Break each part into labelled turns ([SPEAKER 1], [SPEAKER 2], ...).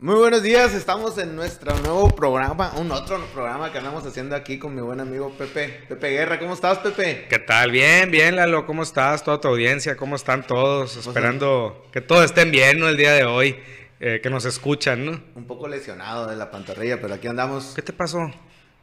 [SPEAKER 1] Muy buenos días, estamos en nuestro nuevo programa, un otro programa que andamos haciendo aquí con mi buen amigo Pepe, Pepe Guerra. ¿Cómo estás, Pepe?
[SPEAKER 2] ¿Qué tal? Bien, bien, Lalo, ¿cómo estás? Toda tu audiencia, ¿cómo están todos? Esperando que todos estén bien, ¿no? El día de hoy, eh, que nos escuchan, ¿no?
[SPEAKER 1] Un poco lesionado de la pantorrilla, pero aquí andamos.
[SPEAKER 2] ¿Qué te pasó?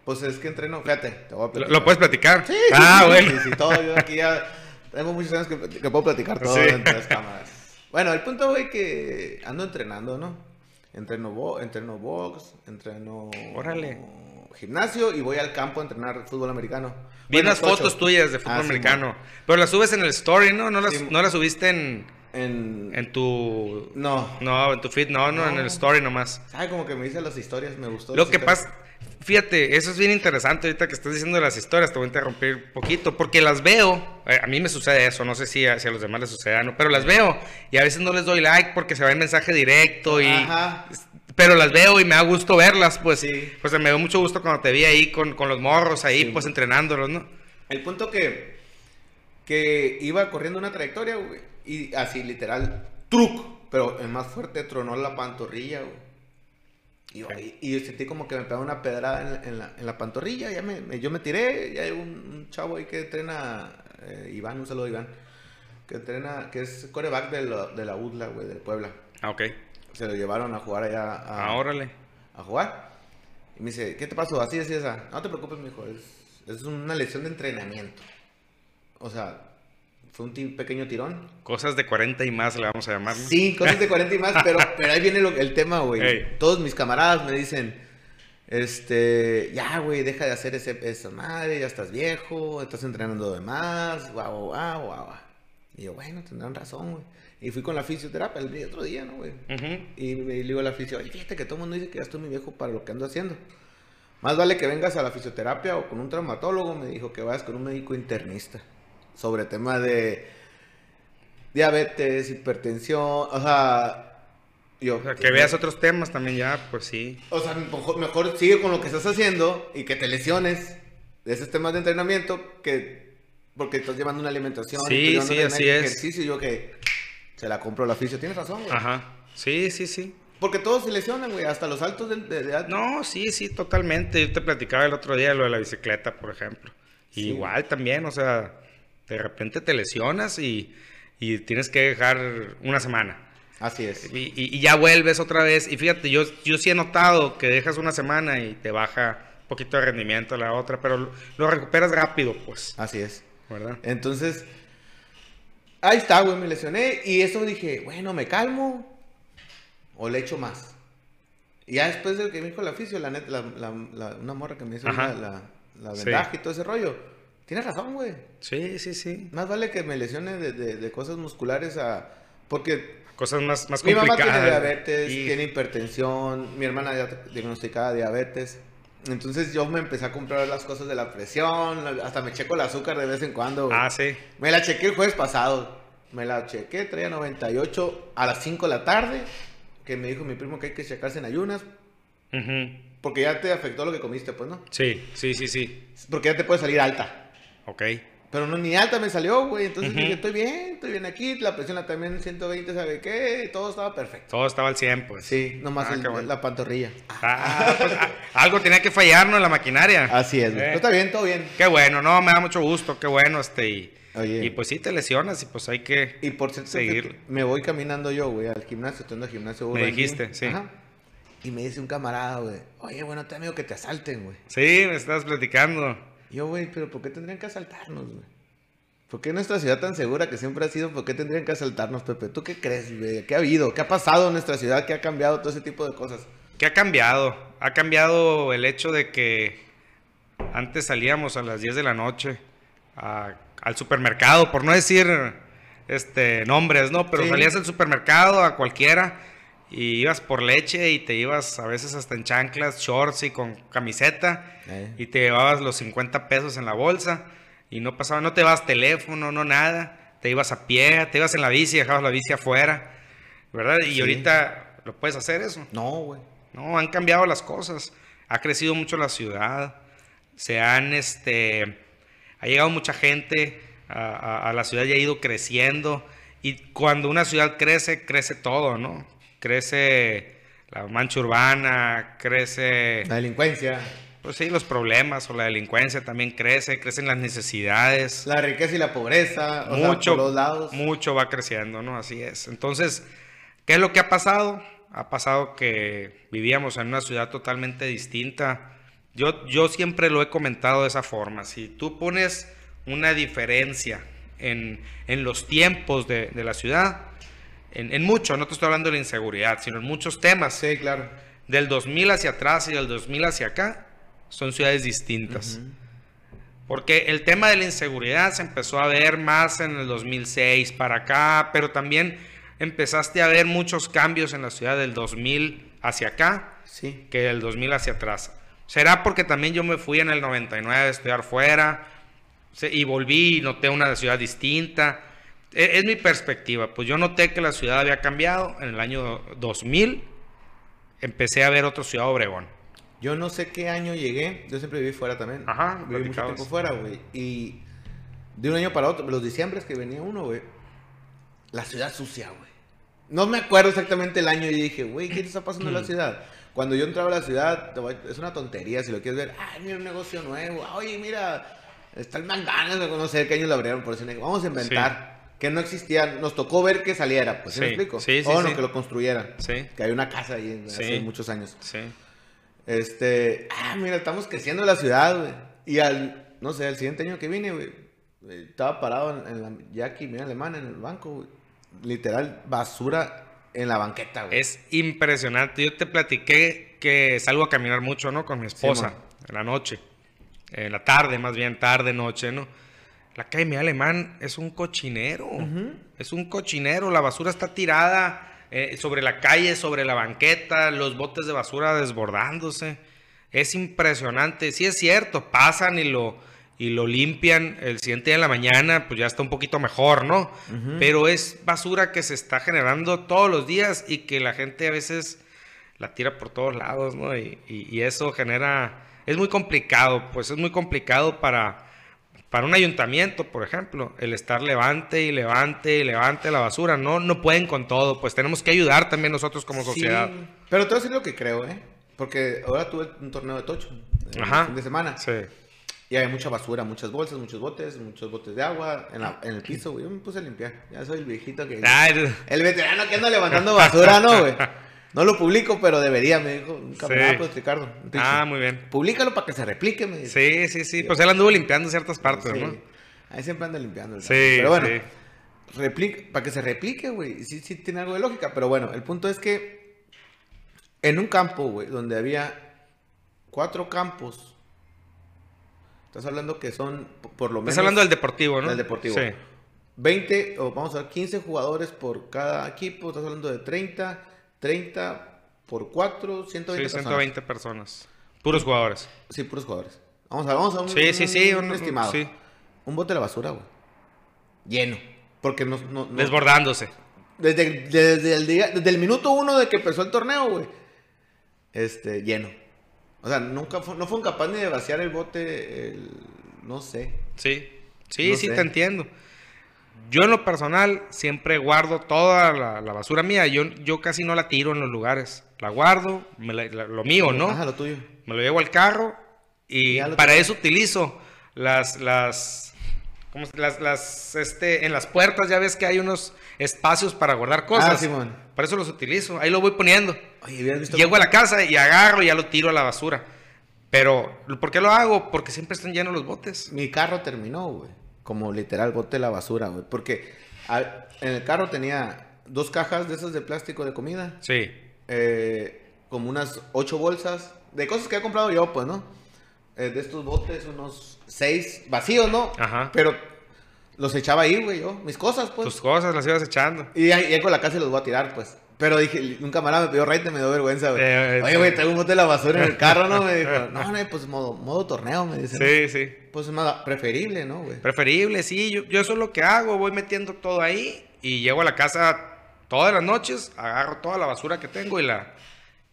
[SPEAKER 1] Pues es que entreno, fíjate, te voy a
[SPEAKER 2] ¿Lo, puedes platicar?
[SPEAKER 1] Sí,
[SPEAKER 2] Ah,
[SPEAKER 1] sí,
[SPEAKER 2] bueno.
[SPEAKER 1] Sí, sí, todo, yo aquí ya tengo muchos años que, que puedo platicar todo
[SPEAKER 2] Sí.
[SPEAKER 1] entre las cámaras. Bueno, el punto, güey, que ando entrenando, ¿no? Entreno, bo entreno box, entreno...
[SPEAKER 2] Órale.
[SPEAKER 1] Gimnasio y voy al campo a entrenar fútbol americano.
[SPEAKER 2] Vi unas
[SPEAKER 1] tocho.
[SPEAKER 2] fotos tuyas de fútbol
[SPEAKER 1] Ah, sí,
[SPEAKER 2] americano. Pero las subes en el story, ¿no? No las,
[SPEAKER 1] Sí.
[SPEAKER 2] no las subiste en,
[SPEAKER 1] En...
[SPEAKER 2] en tu...
[SPEAKER 1] No.
[SPEAKER 2] No, en tu feed, no, no, en el story nomás.
[SPEAKER 1] ¿Sabe? Como que me dice las historias, me gustó.
[SPEAKER 2] Lo que
[SPEAKER 1] historias.
[SPEAKER 2] pasa, fíjate, eso es bien interesante ahorita que estás diciendo las historias, te voy a interrumpir un poquito, porque las veo, eh, a mí me sucede eso, no sé si a, si a los demás les suceda, ¿no? pero las veo y a veces no les doy like porque se va el mensaje directo y...
[SPEAKER 1] Ajá.
[SPEAKER 2] Pero las veo y me da gusto verlas, pues.
[SPEAKER 1] Sí.
[SPEAKER 2] Pues me dio mucho gusto cuando te vi ahí con, con los morros ahí,
[SPEAKER 1] Sí.
[SPEAKER 2] pues entrenándolos, ¿no?
[SPEAKER 1] El punto que, que iba corriendo una trayectoria, güey, y así literal, truc, pero el más fuerte tronó la pantorrilla, güey. Y, yo- y- sentí como que me pegaba una pedrada en, la- en la, en la pantorrilla, ya me, me- yo me tiré, y hay un, un chavo ahí que entrena, eh, Iván, un saludo a Iván, que entrena, que es coreback de de la UDLA, güey, de Puebla.
[SPEAKER 2] Ah, ok.
[SPEAKER 1] Se lo llevaron a jugar allá a,
[SPEAKER 2] Ah, órale.
[SPEAKER 1] a jugar. Y me dice, ¿qué te pasó? Así, así, esa. No te preocupes, mijo, es, es una lesión de entrenamiento. O sea, fue un pequeño tirón.
[SPEAKER 2] Cosas de 40 y más le vamos a llamar.
[SPEAKER 1] Sí, cosas de 40 y más, pero, pero ahí viene lo- el tema, güey.
[SPEAKER 2] Ey.
[SPEAKER 1] Todos mis camaradas me dicen, este, ya, güey, deja de hacer ese, esa madre, ya estás viejo, estás entrenando de más, guau, guau, guau, guau. guau". Y yo, bueno, tendrán razón, güey. Y fui con la fisioterapia el otro día, ¿no, güey? Y me le digo a la fisio, oye, fíjate que todo el mundo dice que ya estoy muy viejo para lo que ando haciendo. Más vale que vengas a la fisioterapia o con un traumatólogo, me dijo que vayas con un médico internista. Sobre tema de diabetes, hipertensión, o sea, yo...
[SPEAKER 2] O sea, que veas otros temas también ya, pues sí.
[SPEAKER 1] O sea, mejor, mejor sigue con lo que estás haciendo y que te lesiones de esos temas de entrenamiento que... Porque estás llevando una alimentación.
[SPEAKER 2] Sí, sí, así es.
[SPEAKER 1] Ejercicio yo que se la compro la fisio. Tienes razón, güey.
[SPEAKER 2] Ajá. Sí, sí, sí.
[SPEAKER 1] Porque todos se lesionan, güey, hasta los altos de, de edad.
[SPEAKER 2] No, sí, sí, totalmente. Yo te platicaba el otro día lo de la bicicleta, por ejemplo.
[SPEAKER 1] Sí.
[SPEAKER 2] Igual también, o sea, de repente te lesionas y, y tienes que dejar una semana.
[SPEAKER 1] Así es.
[SPEAKER 2] Y, y- y ya vuelves otra vez. Y fíjate, yo, yo sí he notado que dejas una semana y te baja un poquito de rendimiento la otra, pero lo, lo recuperas rápido, pues.
[SPEAKER 1] Así es.
[SPEAKER 2] ¿Verdad?
[SPEAKER 1] Entonces, ahí está, güey, me lesioné. Y eso dije, bueno, me calmo o le echo más. Y ya después de que me dijo la fisio, la neta, la, la- la- una morra que me hizo la,
[SPEAKER 2] Sí.
[SPEAKER 1] vendaje y todo ese rollo. Tienes razón, güey.
[SPEAKER 2] Sí, sí, sí.
[SPEAKER 1] Más vale que me lesione de, de- de cosas musculares a... Porque
[SPEAKER 2] Cosas más, más
[SPEAKER 1] mi mamá
[SPEAKER 2] complicadas.
[SPEAKER 1] tiene diabetes,
[SPEAKER 2] Y-
[SPEAKER 1] tiene hipertensión, mi hermana ya diagnosticada diabetes. Entonces yo me empecé a comprar las cosas de la presión, hasta me checo el azúcar de vez en cuando. güey.
[SPEAKER 2] Ah, sí.
[SPEAKER 1] Me la chequé el jueves pasado. Me la chequé, traía 98 a las 5 de la tarde. Que me dijo mi primo que hay que checarse en ayunas.
[SPEAKER 2] Ujú.
[SPEAKER 1] Porque ya te afectó lo que comiste, pues, ¿no?
[SPEAKER 2] Sí, sí, sí, sí.
[SPEAKER 1] Porque ya te puede salir alta.
[SPEAKER 2] Ok.
[SPEAKER 1] Pero no, ni alta me salió, güey. Entonces dije, estoy bien, estoy bien aquí. La presión la también 120, ¿sabe qué? Todo estaba perfecto.
[SPEAKER 2] Todo estaba al 100, pues.
[SPEAKER 1] Sí, nomás
[SPEAKER 2] Ah,
[SPEAKER 1] el-
[SPEAKER 2] qué bueno.
[SPEAKER 1] la pantorrilla.
[SPEAKER 2] Ah, pues, ah, algo tenía que fallar, ¿no? En la maquinaria.
[SPEAKER 1] Así es, güey.
[SPEAKER 2] Eh.
[SPEAKER 1] Está bien, todo bien.
[SPEAKER 2] Qué bueno, no, me da mucho gusto, qué bueno, este, y,
[SPEAKER 1] Oye.
[SPEAKER 2] y pues sí te lesionas y pues hay que...
[SPEAKER 1] Y por cierto,
[SPEAKER 2] Seguir.
[SPEAKER 1] me voy caminando yo, güey, al gimnasio, estoy en el gimnasio.
[SPEAKER 2] Me dijiste, sí.
[SPEAKER 1] Ajá. Y me dice un camarada, güey, oye, bueno, te amigo que te asalten, güey.
[SPEAKER 2] Sí, me estás platicando.
[SPEAKER 1] Yo, güey, pero ¿por qué tendrían que asaltarnos, güey? ¿Por qué nuestra ciudad tan segura que siempre ha sido, por qué tendrían que asaltarnos, Pepe? ¿Tú qué crees, güey? ¿Qué ha habido? ¿Qué ha pasado en nuestra ciudad? ¿Qué ha cambiado todo ese tipo de cosas?
[SPEAKER 2] ¿Qué ha cambiado? Ha cambiado el hecho de que antes salíamos a las 10 de la noche a- al supermercado, por no decir este nombres, ¿no? Pero
[SPEAKER 1] Sí.
[SPEAKER 2] salías al supermercado a cualquiera y ibas por leche y te ibas a veces hasta en chanclas, shorts y con camiseta
[SPEAKER 1] Eh.
[SPEAKER 2] y te llevabas los 50 pesos en la bolsa y no pasaba, no te vas teléfono, no nada, te ibas a pie, te ibas en la bici, dejabas la bici afuera, ¿verdad? Y
[SPEAKER 1] Sí.
[SPEAKER 2] ahorita lo puedes hacer eso.
[SPEAKER 1] No, güey.
[SPEAKER 2] No, han cambiado las cosas. Ha crecido mucho la ciudad. Se han, este, ha llegado mucha gente a, a- a la ciudad y ha ido creciendo. Y cuando una ciudad crece, crece todo, ¿no? Crece la mancha urbana, crece...
[SPEAKER 1] La delincuencia.
[SPEAKER 2] Pues sí, los problemas o la delincuencia también crece, crecen las necesidades.
[SPEAKER 1] La riqueza y la pobreza, o
[SPEAKER 2] mucho,
[SPEAKER 1] sea, por los lados.
[SPEAKER 2] mucho va creciendo, ¿no? Así es. Entonces, ¿qué es lo que ha pasado? Ha pasado que vivíamos en una ciudad totalmente distinta. Yo, yo siempre lo he comentado de esa forma. Si tú pones una diferencia en, en los tiempos de, de la ciudad, en, en, mucho, no te estoy hablando de la inseguridad, sino en muchos temas.
[SPEAKER 1] Sí, claro.
[SPEAKER 2] Del 2000 hacia atrás y del 2000 hacia acá, son ciudades distintas. Uh -huh. Porque el tema de la inseguridad se empezó a ver más en el 2006 para acá, pero también empezaste a ver muchos cambios en la ciudad del 2000 hacia acá
[SPEAKER 1] sí.
[SPEAKER 2] que del 2000 hacia atrás. Será porque también yo me fui en el 99 a estudiar fuera y volví y noté una ciudad distinta. Es, es, mi perspectiva. Pues yo noté que la ciudad había cambiado en el año 2000. Empecé a ver otra ciudad Obregón.
[SPEAKER 1] Yo no sé qué año llegué. Yo siempre viví fuera también.
[SPEAKER 2] Ajá,
[SPEAKER 1] viví mucho tiempo fuera, güey. Y de un año para otro, los diciembres que venía uno, güey. La ciudad sucia, güey. No me acuerdo exactamente el año y dije, güey, ¿qué te está pasando en la ciudad? Cuando yo entraba a la ciudad, es una tontería si lo quieres ver. Ay, mira un negocio nuevo. Oye, mira, está el McDonald's, no sé qué año lo abrieron por negocio. Vamos a inventar. Sí. Que no existía. Nos tocó ver que saliera, pues, ¿sí, me explico?
[SPEAKER 2] Sí, sí,
[SPEAKER 1] o no, que lo construyeran.
[SPEAKER 2] Sí.
[SPEAKER 1] Que hay una casa ahí hace muchos años.
[SPEAKER 2] Sí.
[SPEAKER 1] Este, ah, mira, estamos creciendo la ciudad, güey. Y al, no sé, el siguiente año que vine, güey, estaba parado en, en la, aquí, mira, alemán, en el banco, güey. Literal, basura en la banqueta, güey.
[SPEAKER 2] Es impresionante. Yo te platiqué que salgo a caminar mucho, ¿no? Con mi esposa, en la noche. En la tarde, más bien, tarde, noche, ¿no? La calle mi alemán es un cochinero. Uh -huh. Es un cochinero. La basura está tirada eh, sobre la calle, sobre la banqueta, los botes de basura desbordándose. Es impresionante. Sí es cierto, pasan y lo, y lo limpian el siguiente día de la mañana, pues ya está un poquito mejor, ¿no? Uh -huh. Pero es basura que se está generando todos los días y que la gente a veces la tira por todos lados, ¿no? Y, y, y eso genera... Es muy complicado, pues es muy complicado para para un ayuntamiento, por ejemplo, el estar levante y levante y levante la basura, no, no pueden con todo, pues tenemos que ayudar también nosotros como sociedad.
[SPEAKER 1] Sí, pero te voy a decir lo que creo, ¿eh? Porque ahora tuve un torneo de tocho,
[SPEAKER 2] Ajá.
[SPEAKER 1] el fin de semana.
[SPEAKER 2] Sí.
[SPEAKER 1] Y hay mucha basura, muchas bolsas, muchos botes, muchos botes de agua en, la, en el piso, güey. Yo me puse a limpiar. Ya soy el viejito que...
[SPEAKER 2] Ay.
[SPEAKER 1] El veterano que anda levantando basura, ¿no, güey? No lo publico, pero debería, me dijo un camarada, sí. pues, Ricardo.
[SPEAKER 2] Ah, muy bien.
[SPEAKER 1] Publícalo para que se replique, me dice.
[SPEAKER 2] Sí, sí, sí. Pues él anduvo limpiando ciertas partes,
[SPEAKER 1] sí.
[SPEAKER 2] ¿no?
[SPEAKER 1] Ahí siempre anda limpiando.
[SPEAKER 2] Sí,
[SPEAKER 1] Pero bueno,
[SPEAKER 2] sí.
[SPEAKER 1] replique, para que se replique, güey. Sí, sí tiene algo de lógica. Pero bueno, el punto es que en un campo, güey, donde había cuatro campos. Estás hablando que son por lo menos.
[SPEAKER 2] Estás hablando del deportivo, ¿no?
[SPEAKER 1] Del deportivo.
[SPEAKER 2] Sí.
[SPEAKER 1] 20, o vamos a ver, 15 jugadores por cada equipo. Estás hablando de 30, 30 por 4, 120
[SPEAKER 2] sí, 120 personas. personas. Puros jugadores.
[SPEAKER 1] Sí, puros jugadores. Vamos a, vamos a un,
[SPEAKER 2] sí, sí, sí,
[SPEAKER 1] un, un estimado.
[SPEAKER 2] Sí.
[SPEAKER 1] Un bote de la basura, güey. Lleno. Porque no, no, no
[SPEAKER 2] Desbordándose.
[SPEAKER 1] Desde, desde, el día, desde el minuto uno de que empezó el torneo, güey. Este, lleno. O sea, nunca fue, no fue capaz ni de vaciar el bote, el, no sé.
[SPEAKER 2] Sí, sí, no sí, sé. te entiendo. Yo en lo personal siempre guardo toda la, la, basura mía. Yo, yo casi no la tiro en los lugares. La guardo, me la, la, lo mío, ¿no?
[SPEAKER 1] Ajá, lo tuyo.
[SPEAKER 2] Me lo llevo al carro y para eso utilizo las, las, ¿cómo, las, las, este, en las puertas ya ves que hay unos espacios para guardar cosas.
[SPEAKER 1] Ah, Simón.
[SPEAKER 2] Para eso los utilizo. Ahí lo voy poniendo.
[SPEAKER 1] Oye, visto
[SPEAKER 2] Llego a la casa y agarro y ya lo tiro a la basura. Pero, ¿por qué lo hago? Porque siempre están llenos los botes.
[SPEAKER 1] Mi carro terminó, güey. Como literal bote de la basura, güey. Porque en el carro tenía dos cajas de esas de plástico de comida.
[SPEAKER 2] Sí.
[SPEAKER 1] Eh, como unas ocho bolsas de cosas que he comprado yo, pues, ¿no? Eh, de estos botes, unos seis vacíos, ¿no?
[SPEAKER 2] Ajá.
[SPEAKER 1] Pero los echaba ahí, güey, yo. Mis cosas, pues.
[SPEAKER 2] Tus cosas las ibas echando.
[SPEAKER 1] Y ahí con la casa y los voy a tirar, pues. Pero dije, un camarada me pidió raite, me dio vergüenza, güey. Eh, Oye, güey, tengo un bote de la basura en el carro, ¿no? Me dijo, no, no, pues modo, modo torneo, me dice.
[SPEAKER 2] Sí,
[SPEAKER 1] ¿no?
[SPEAKER 2] sí.
[SPEAKER 1] Pues más preferible, ¿no, güey?
[SPEAKER 2] Preferible, sí. Yo, yo eso es lo que hago, voy metiendo todo ahí y llego a la casa todas las noches, agarro toda la basura que tengo y la,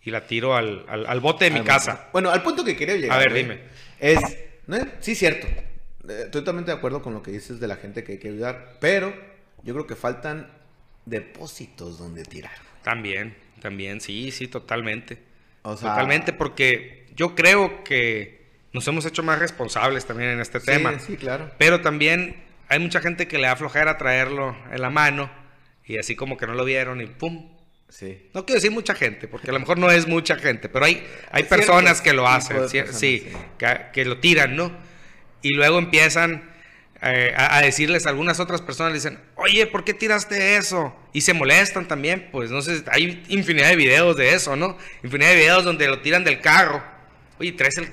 [SPEAKER 2] y la tiro al, al, al bote de
[SPEAKER 1] al
[SPEAKER 2] mi casa.
[SPEAKER 1] Bueno, al punto que quería llegar.
[SPEAKER 2] A ver,
[SPEAKER 1] güey,
[SPEAKER 2] dime.
[SPEAKER 1] Es, ¿no? sí, cierto. Estoy totalmente de acuerdo con lo que dices de la gente que hay que ayudar, pero yo creo que faltan depósitos donde tirar.
[SPEAKER 2] También, también, sí, sí, totalmente.
[SPEAKER 1] O sea,
[SPEAKER 2] Totalmente, porque yo creo que nos hemos hecho más responsables también en este
[SPEAKER 1] sí,
[SPEAKER 2] tema.
[SPEAKER 1] Sí, claro.
[SPEAKER 2] Pero también hay mucha gente que le da flojera traerlo en la mano y así como que no lo vieron y pum.
[SPEAKER 1] Sí.
[SPEAKER 2] No quiero decir mucha gente, porque a lo mejor no es mucha gente, pero hay, hay personas que lo hacen,
[SPEAKER 1] personas,
[SPEAKER 2] sí. Que, que lo tiran, ¿no? Y luego empiezan eh, a, a decirles a algunas otras personas, le dicen, oye, ¿por qué tiraste eso? Y se molestan también, pues no sé, hay infinidad de videos de eso, ¿no? Infinidad de videos donde lo tiran del carro. Oye, traes el,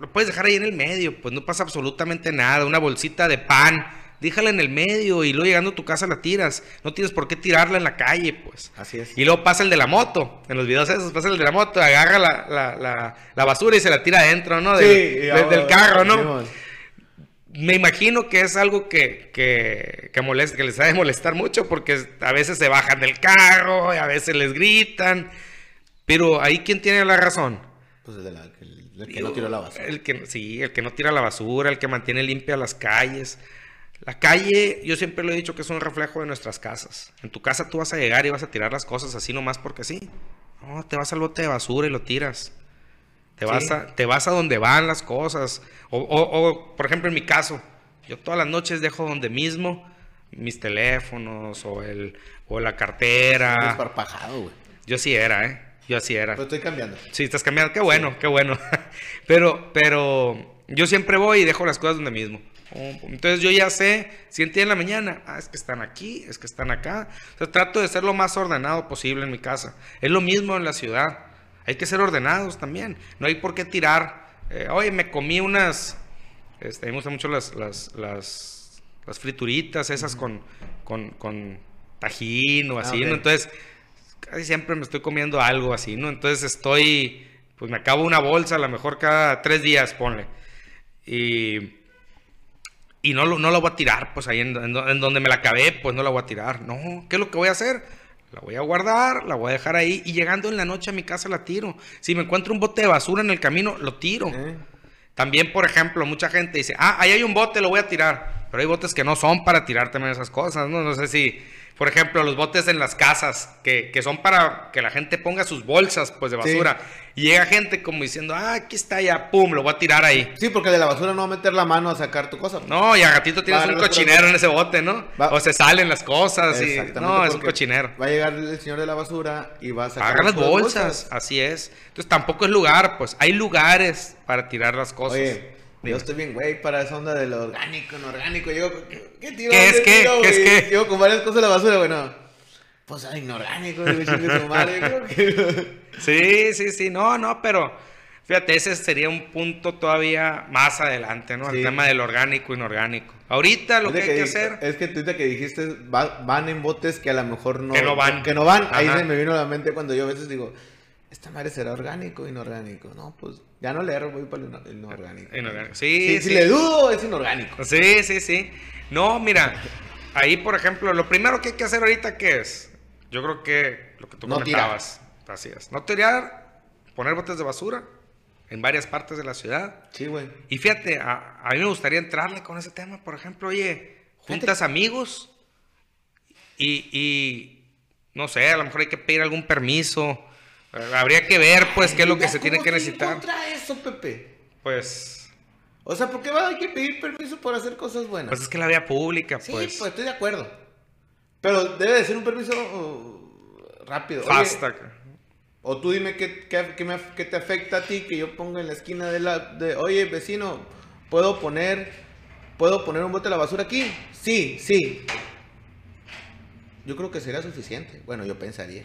[SPEAKER 2] lo puedes dejar ahí en el medio, pues no pasa absolutamente nada, una bolsita de pan, déjala en el medio y luego llegando a tu casa la tiras. No tienes por qué tirarla en la calle, pues.
[SPEAKER 1] Así es.
[SPEAKER 2] Y luego pasa el de la moto. En los videos esos pasa el de la moto, agarra la, la, la, la basura y se la tira adentro, ¿no? Del,
[SPEAKER 1] Sí,
[SPEAKER 2] del- del carro, ¿no? Me imagino que es algo que, que, que, molesta, que les ha de molestar mucho porque a veces se bajan del carro, y a veces les gritan. Pero ahí, ¿quién tiene la razón?
[SPEAKER 1] Pues el, de la- el- el que no tiró la basura.
[SPEAKER 2] El que, sí, el que no tira la basura, el que mantiene limpia las calles. La calle, yo siempre lo he dicho que es un reflejo de nuestras casas. En tu casa tú vas a llegar y vas a tirar las cosas así nomás porque sí. No, te vas al bote de basura y lo tiras. Te, vas,
[SPEAKER 1] Sí.
[SPEAKER 2] a, te vas a donde van las cosas. O, o- o, por ejemplo, en mi caso, yo todas las noches dejo donde mismo mis teléfonos o, el, o la cartera.
[SPEAKER 1] Desparpajado, güey.
[SPEAKER 2] Yo sí era, ¿eh? Yo así era.
[SPEAKER 1] Pero estoy cambiando.
[SPEAKER 2] Sí, estás cambiando. Qué bueno, qué bueno. pero, pero yo siempre voy y dejo las cosas donde mismo. Entonces yo ya sé, si en la mañana, ah, es que están aquí, es que están acá. O sea, trato de ser lo más ordenado posible en mi casa. Es lo mismo en la ciudad. Hay que ser ordenados también. No hay por qué tirar. eh, Oye, me comí unas. Este, me gustan mucho las, las, las, las frituritas esas con, con, con tajín o
[SPEAKER 1] Ah,
[SPEAKER 2] así. ¿no? Entonces, casi siempre me estoy comiendo algo así, ¿no? Entonces estoy, pues me acabo una bolsa, a lo mejor cada tres días, ponle. Y, y no, lo, no la voy a tirar, pues ahí en, en donde me la acabé, pues no la voy a tirar. No, ¿qué es lo que voy a hacer? La voy a guardar, la voy a dejar ahí y llegando en la noche a mi casa la tiro. Si me encuentro un bote de basura en el camino, lo tiro.
[SPEAKER 1] ¿Eh?
[SPEAKER 2] También, por ejemplo, mucha gente dice, ah, ahí hay un bote, lo voy a tirar. Pero hay botes que no son para tirar también esas cosas, ¿no? No sé si, por ejemplo, los botes en las casas, que, que son para que la gente ponga sus bolsas, pues, de
[SPEAKER 1] Sí.
[SPEAKER 2] basura. Y llega gente como diciendo, ah, aquí está ya, pum, lo voy a tirar ahí.
[SPEAKER 1] Sí, porque de la basura no va a meter la mano a sacar tu cosa.
[SPEAKER 2] No, y a gatito tienes
[SPEAKER 1] Va
[SPEAKER 2] un cochinero en ese bote, ¿no?
[SPEAKER 1] Va-
[SPEAKER 2] O se salen las cosas y... No, es un cochinero.
[SPEAKER 1] Va a llegar el señor de la basura y va a sacar
[SPEAKER 2] Agarra las
[SPEAKER 1] puras
[SPEAKER 2] bolsas, así es. Entonces tampoco es lugar, pues hay lugares para tirar las cosas.
[SPEAKER 1] Oye. Yo estoy bien, güey, para esa onda de lo orgánico, inorgánico. Yo, ¿qué, qué tiro?
[SPEAKER 2] ¿Qué es
[SPEAKER 1] ¿Dónde
[SPEAKER 2] qué?
[SPEAKER 1] tiro,
[SPEAKER 2] ¿Qué es qué?
[SPEAKER 1] Yo con varias cosas de la basura, bueno. Pues ah, inorgánico, güey, chingue su madre. Yo creo que...
[SPEAKER 2] Sí, sí, sí, no, no, pero fíjate, ese sería un punto todavía más adelante, ¿no?
[SPEAKER 1] Sí.
[SPEAKER 2] El tema del orgánico, inorgánico. Ahorita lo que
[SPEAKER 1] Ahorita
[SPEAKER 2] hay que hacer,
[SPEAKER 1] Es que ahorita que dijiste, va- van en botes que a lo mejor no...
[SPEAKER 2] Que no van.
[SPEAKER 1] Que no van. Ahí
[SPEAKER 2] Ajá.
[SPEAKER 1] se me vino a la mente cuando yo a veces digo, esta madre será orgánico o inorgánico. No, pues ya no le erro, voy para el ino- el inorgánico.
[SPEAKER 2] Inorgánico. Sí,
[SPEAKER 1] Si
[SPEAKER 2] sí.
[SPEAKER 1] le dudo, es inorgánico.
[SPEAKER 2] sí, sí, sí. No, mira, ahí por ejemplo, lo primero que hay que hacer ahorita, ¿qué es? Yo creo que lo que tú
[SPEAKER 1] No
[SPEAKER 2] comentabas, así es. No tirar, poner botes de basura en varias partes de la ciudad.
[SPEAKER 1] Sí, güey.
[SPEAKER 2] Y fíjate, a, a mí me gustaría entrarle con ese tema, por ejemplo, oye, juntas amigos y, y, no sé, a lo mejor hay que pedir algún permiso. Habría que ver, pues, qué es lo que se tiene
[SPEAKER 1] ¿cómo
[SPEAKER 2] que necesitar.
[SPEAKER 1] contra eso, Pepe?
[SPEAKER 2] Pues,
[SPEAKER 1] O sea, ¿por qué va? hay que pedir permiso por hacer cosas buenas?
[SPEAKER 2] pues es que la vía pública,
[SPEAKER 1] sí,
[SPEAKER 2] pues,
[SPEAKER 1] pues. estoy de acuerdo. Pero debe de ser un permiso uh, rápido.
[SPEAKER 2] Basta.
[SPEAKER 1] o tú dime qué, qué- qué me af- qué te afecta a ti que yo ponga en la esquina de la... De, Oye, vecino, ¿puedo poner, ¿puedo poner un bote de la basura aquí? Sí, sí. Yo creo que sería suficiente. Bueno, yo pensaría.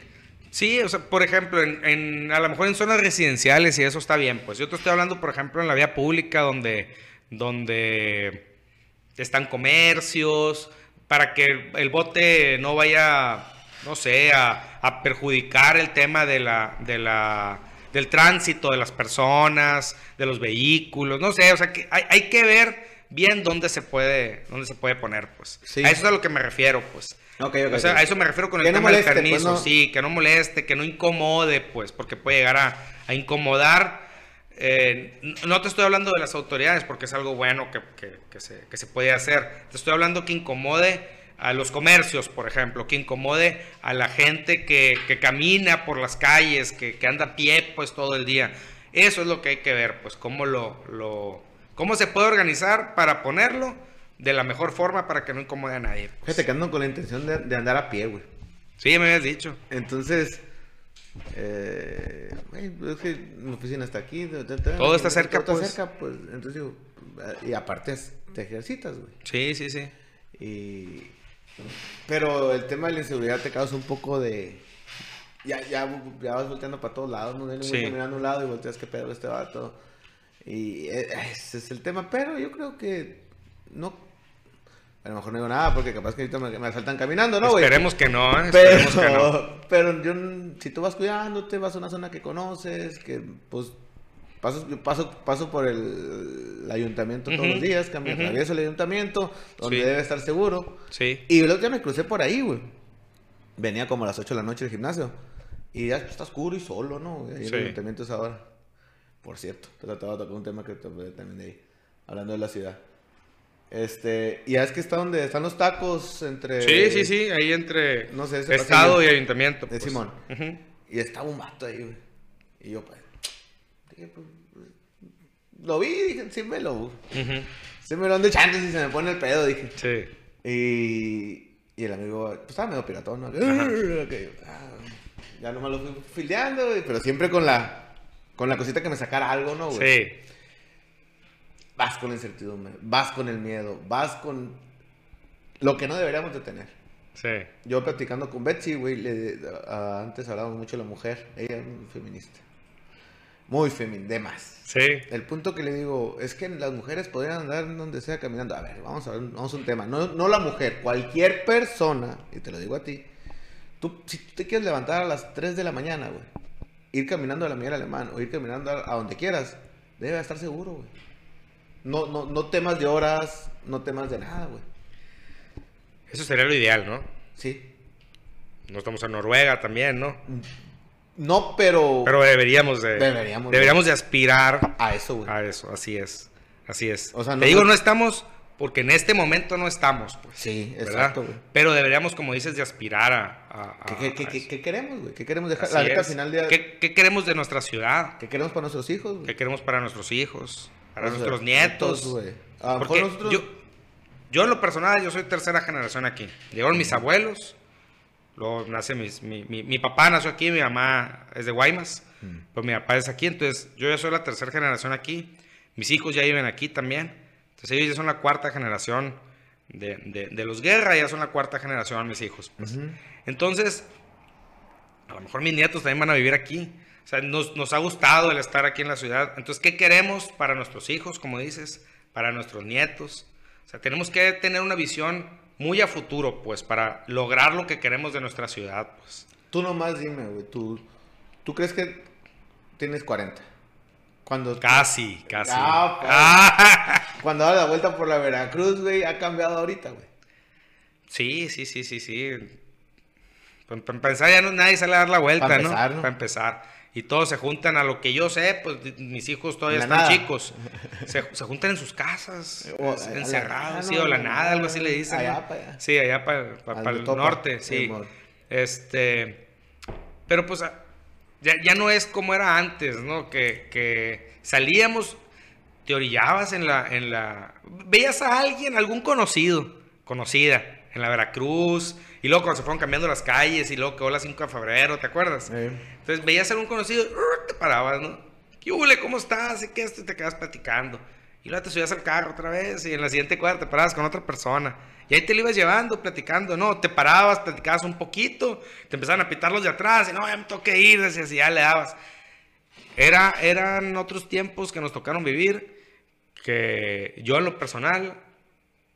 [SPEAKER 2] Sí, o sea, por ejemplo, en, en- a lo mejor en zonas residenciales y eso está bien. Pues yo te estoy hablando, por ejemplo, en la vía pública donde, donde están comercios, para que el bote no vaya, no sé, a, a perjudicar el tema de la, de la, del tránsito de las personas, de los vehículos, no sé, o sea, que hay, hay que ver bien dónde se puede, dónde se puede poner, pues.
[SPEAKER 1] Sí.
[SPEAKER 2] A eso es a lo que me refiero, pues.
[SPEAKER 1] Ok, ok.
[SPEAKER 2] O sea,
[SPEAKER 1] ok.
[SPEAKER 2] a eso me refiero con el
[SPEAKER 1] Que no
[SPEAKER 2] tema
[SPEAKER 1] moleste,
[SPEAKER 2] del
[SPEAKER 1] pues,
[SPEAKER 2] permiso,
[SPEAKER 1] no.
[SPEAKER 2] sí, que no moleste, que no incomode, pues, porque puede llegar a, a incomodar. Eh, no te estoy hablando de las autoridades, porque es algo bueno que, que- que se, que se puede hacer. Te estoy hablando que incomode a los comercios, por ejemplo, que incomode a la gente que, que camina por las calles, que, que, anda a pie pues todo el día. Eso es lo que hay que ver, pues cómo lo, lo cómo se puede organizar para ponerlo de la mejor forma para que no incomode a nadie.
[SPEAKER 1] Pues. Fíjate que ando con la intención de, de andar a pie, güey.
[SPEAKER 2] Sí, me habías dicho.
[SPEAKER 1] Entonces, eh, es que mi oficina está aquí.
[SPEAKER 2] Todo está cerca,
[SPEAKER 1] todo
[SPEAKER 2] pues.
[SPEAKER 1] Está cerca, pues. Entonces digo, y aparte te ejercitas, güey.
[SPEAKER 2] Sí, sí, sí.
[SPEAKER 1] Y... Pero el tema de la inseguridad te causa un poco de... Ya, ya, ya vas volteando para todos lados, no sí. mirando a un lado y volteas que pedo este vato. Y ese es el tema, pero yo creo que no a lo mejor no digo nada porque capaz que ahorita me, me asaltan caminando, ¿no, güey?
[SPEAKER 2] Esperemos que no, ¿eh?
[SPEAKER 1] Pero,
[SPEAKER 2] Esperemos que no.
[SPEAKER 1] pero yo, si tú vas cuidándote, vas a una zona que conoces, que pues paso, paso, paso por el, el ayuntamiento todos uh -huh. los días, que me uh -huh. atravieso el ayuntamiento, donde sí. debe estar seguro.
[SPEAKER 2] Sí.
[SPEAKER 1] Y el otro día me crucé por ahí, güey. Venía como a las 8 de la noche del gimnasio. Y ya está oscuro y solo, ¿no? Ahí sí. el ayuntamiento es ahora. Por cierto, te trataba de tocar un tema que también de ahí, hablando de la ciudad. Este, y es que está donde están los tacos entre.
[SPEAKER 2] Sí, sí, sí, ahí entre
[SPEAKER 1] no sé,
[SPEAKER 2] Estado y Ayuntamiento.
[SPEAKER 1] De pues. Simón. Uh -huh. Y estaba un vato ahí, güey. Y yo, pues. Dije, pues. Lo vi, dije, sí me lo. Uh -huh. Sí me lo ando echando y se me pone el pedo, dije.
[SPEAKER 2] Sí.
[SPEAKER 1] Y. Y el amigo, pues estaba medio piratón, ¿no? Okay. Ah, ya nomás lo fui fildeando, pero siempre con la. Con la cosita que me sacara algo, ¿no, güey?
[SPEAKER 2] Sí
[SPEAKER 1] vas con la incertidumbre, vas con el miedo, vas con lo que no deberíamos de tener.
[SPEAKER 2] Sí.
[SPEAKER 1] Yo platicando con Betsy, güey, le, uh, antes hablábamos mucho de la mujer, ella es muy feminista. Muy feminista, de más.
[SPEAKER 2] Sí.
[SPEAKER 1] El punto que le digo es que las mujeres podrían andar donde sea caminando. A ver, vamos a ver, vamos a un tema. No, no la mujer, cualquier persona, y te lo digo a ti, tú, si tú te quieres levantar a las 3 de la mañana, güey, ir caminando a la Miguel Alemán o ir caminando a, a donde quieras, debe estar seguro, güey. No, no, no temas de horas, no temas de nada, güey.
[SPEAKER 2] Eso sería lo ideal, ¿no?
[SPEAKER 1] Sí.
[SPEAKER 2] No estamos en Noruega también, ¿no?
[SPEAKER 1] No, pero...
[SPEAKER 2] Pero deberíamos de...
[SPEAKER 1] Deberíamos.
[SPEAKER 2] Deberíamos de, aspirar...
[SPEAKER 1] A eso, güey.
[SPEAKER 2] A eso, así es. Así es.
[SPEAKER 1] O sea, no,
[SPEAKER 2] Te digo, no estamos porque en este momento no estamos, pues.
[SPEAKER 1] Sí, exacto, güey.
[SPEAKER 2] Pero deberíamos, como dices, de aspirar a... a, a
[SPEAKER 1] ¿Qué, qué,
[SPEAKER 2] a
[SPEAKER 1] qué, ¿Qué, queremos, güey? ¿Qué queremos dejar? La final de...
[SPEAKER 2] ¿Qué, ¿Qué queremos de nuestra ciudad?
[SPEAKER 1] ¿Qué queremos para nuestros hijos, güey?
[SPEAKER 2] ¿Qué queremos para nuestros hijos? Para
[SPEAKER 1] O sea,
[SPEAKER 2] nuestros nietos. Porque
[SPEAKER 1] nosotros...
[SPEAKER 2] yo, yo en lo personal, yo soy tercera generación aquí. Llegaron mis abuelos, luego nace mis, mi, mi, mi, papá nació aquí, mi mamá es de Guaymas,
[SPEAKER 1] Mm.
[SPEAKER 2] pues mi papá es aquí, entonces yo ya soy la tercera generación aquí, mis hijos ya viven aquí también, entonces ellos ya son la cuarta generación de, de, de los Guerra, ya son la cuarta generación mis hijos. Pues. Entonces, a lo mejor mis nietos también van a vivir aquí. O sea, nos, nos ha gustado el estar aquí en la ciudad. Entonces, ¿qué queremos para nuestros hijos, como dices? Para nuestros nietos. O sea, tenemos que tener una visión muy a futuro, pues, para lograr lo que queremos de nuestra ciudad, pues.
[SPEAKER 1] Tú nomás dime, güey, tú, ¿tú crees que tienes 40? Cuando,
[SPEAKER 2] Casi, casi.
[SPEAKER 1] Ah, pues.
[SPEAKER 2] Ah.
[SPEAKER 1] cuando da la vuelta por la Veracruz, güey, ha cambiado ahorita, güey.
[SPEAKER 2] Sí, sí, sí, sí, sí. Para empezar, ya no, nadie sale a dar la vuelta,
[SPEAKER 1] Pa'
[SPEAKER 2] ¿no?
[SPEAKER 1] empezar, ¿no?
[SPEAKER 2] Para empezar. Y todos se juntan a lo que yo sé, pues mis hijos todavía
[SPEAKER 1] la
[SPEAKER 2] están
[SPEAKER 1] nada.
[SPEAKER 2] chicos. Se, se juntan en sus casas,
[SPEAKER 1] O la-
[SPEAKER 2] encerrados, sí, o la nada, algo así le dicen.
[SPEAKER 1] allá
[SPEAKER 2] ¿no?
[SPEAKER 1] pa' allá.
[SPEAKER 2] Sí, allá para
[SPEAKER 1] Al
[SPEAKER 2] el
[SPEAKER 1] topa,
[SPEAKER 2] norte, sí.
[SPEAKER 1] Simón.
[SPEAKER 2] Este, pero pues ya, ya no es como era antes, ¿no? Que, que salíamos, te orillabas en la, en la... Veías a alguien, algún conocido, conocida, en la Veracruz, y luego cuando se fueron cambiando las calles, y luego quedó la 5 de febrero, ¿te acuerdas? Entonces veías a algún conocido, te parabas, ¿no? ¿Qué hule? ¿Cómo estás? ¿Y qué esto? Y te quedas platicando. Y luego te subías al carro otra vez y en la siguiente cuadra te parabas con otra persona. Y ahí te lo ibas llevando, platicando, ¿no? Te parabas, platicabas un poquito, te empezaban a pitar los de atrás y no, ya me tengo que ir, decías, y ya le dabas. Era, eran otros tiempos que nos tocaron vivir que yo en lo personal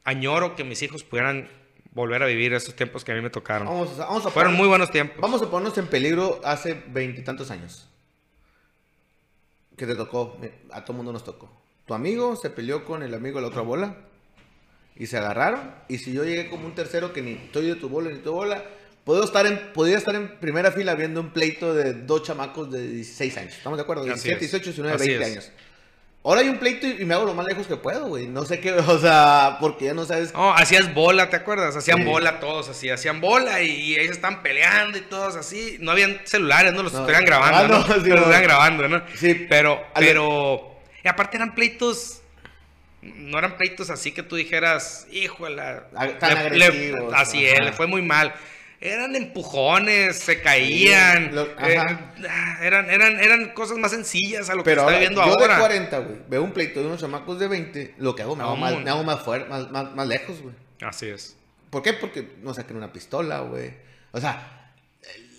[SPEAKER 2] añoro que mis hijos pudieran volver a vivir esos tiempos que a mí me tocaron.
[SPEAKER 1] vamos, a, vamos a
[SPEAKER 2] Fueron
[SPEAKER 1] poner-
[SPEAKER 2] muy buenos tiempos.
[SPEAKER 1] Vamos a ponernos en peligro hace veintitantos años. Que te tocó, eh, a todo mundo nos tocó. Tu amigo se peleó con el amigo de la otra bola y se agarraron. Y si yo llegué como un tercero que ni estoy de tu bola ni tu bola, puedo estar en, podría estar en primera fila viendo un pleito de dos chamacos de 16 años. ¿Estamos de acuerdo?
[SPEAKER 2] Así
[SPEAKER 1] 17,
[SPEAKER 2] es.
[SPEAKER 1] 18, 19,
[SPEAKER 2] Así
[SPEAKER 1] 20
[SPEAKER 2] es.
[SPEAKER 1] años. Ahora hay un pleito y, me hago lo más lejos que puedo, güey. No sé qué, o sea, porque ya no sabes.
[SPEAKER 2] No, hacías bola, ¿te acuerdas? Hacían
[SPEAKER 1] Sí.
[SPEAKER 2] bola todos así, hacían bola y, se estaban peleando y todos así. No habían celulares, no los
[SPEAKER 1] No.
[SPEAKER 2] estuvieran grabando,
[SPEAKER 1] Ah,
[SPEAKER 2] ¿no?
[SPEAKER 1] no, sí,
[SPEAKER 2] los estuvieran grabando, ¿no?
[SPEAKER 1] Sí.
[SPEAKER 2] Pero, pero, y aparte eran pleitos, no eran pleitos así que tú dijeras, híjole,
[SPEAKER 1] Ag- tan agresivos,
[SPEAKER 2] así es,
[SPEAKER 1] ajá.
[SPEAKER 2] le fue muy mal. Eran empujones, se caían,
[SPEAKER 1] lo-
[SPEAKER 2] eh, eran, eran, eran cosas más sencillas a lo
[SPEAKER 1] Pero
[SPEAKER 2] que
[SPEAKER 1] ahora,
[SPEAKER 2] está viendo
[SPEAKER 1] yo
[SPEAKER 2] ahora.
[SPEAKER 1] de 40, güey, veo un pleito de unos chamacos de 20, lo que hago me hago
[SPEAKER 2] No,
[SPEAKER 1] más,
[SPEAKER 2] mon.
[SPEAKER 1] me hago más fuerte, más, más, más lejos, güey.
[SPEAKER 2] Así es.
[SPEAKER 1] ¿Por qué? Porque no saquen una pistola, güey. O sea,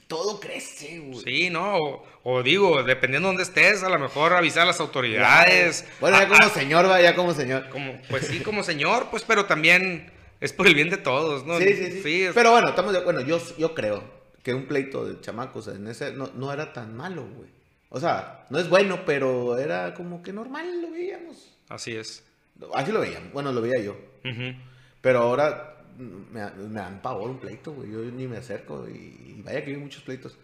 [SPEAKER 1] todo crece, güey.
[SPEAKER 2] Sí, no, o, o digo, dependiendo de dónde estés, a lo mejor avisar a las autoridades.
[SPEAKER 1] Bueno, ya
[SPEAKER 2] Ah,
[SPEAKER 1] como
[SPEAKER 2] ah,
[SPEAKER 1] señor, ya como señor.
[SPEAKER 2] como, pues sí, como señor, pues, pero también es por el bien de todos, ¿no?
[SPEAKER 1] Sí, sí, sí.
[SPEAKER 2] es-
[SPEAKER 1] Pero bueno, estamos de Bueno, yo, yo creo que un pleito de chamacos en ese no, no era tan malo, güey. O sea, no es bueno, pero era como que normal, lo veíamos.
[SPEAKER 2] Así es.
[SPEAKER 1] Así lo veíamos. Bueno, lo veía yo.
[SPEAKER 2] Ujú.
[SPEAKER 1] Pero ahora me, me dan pavor un pleito, güey. Yo ni me acerco. Y, y vaya que vi muchos pleitos.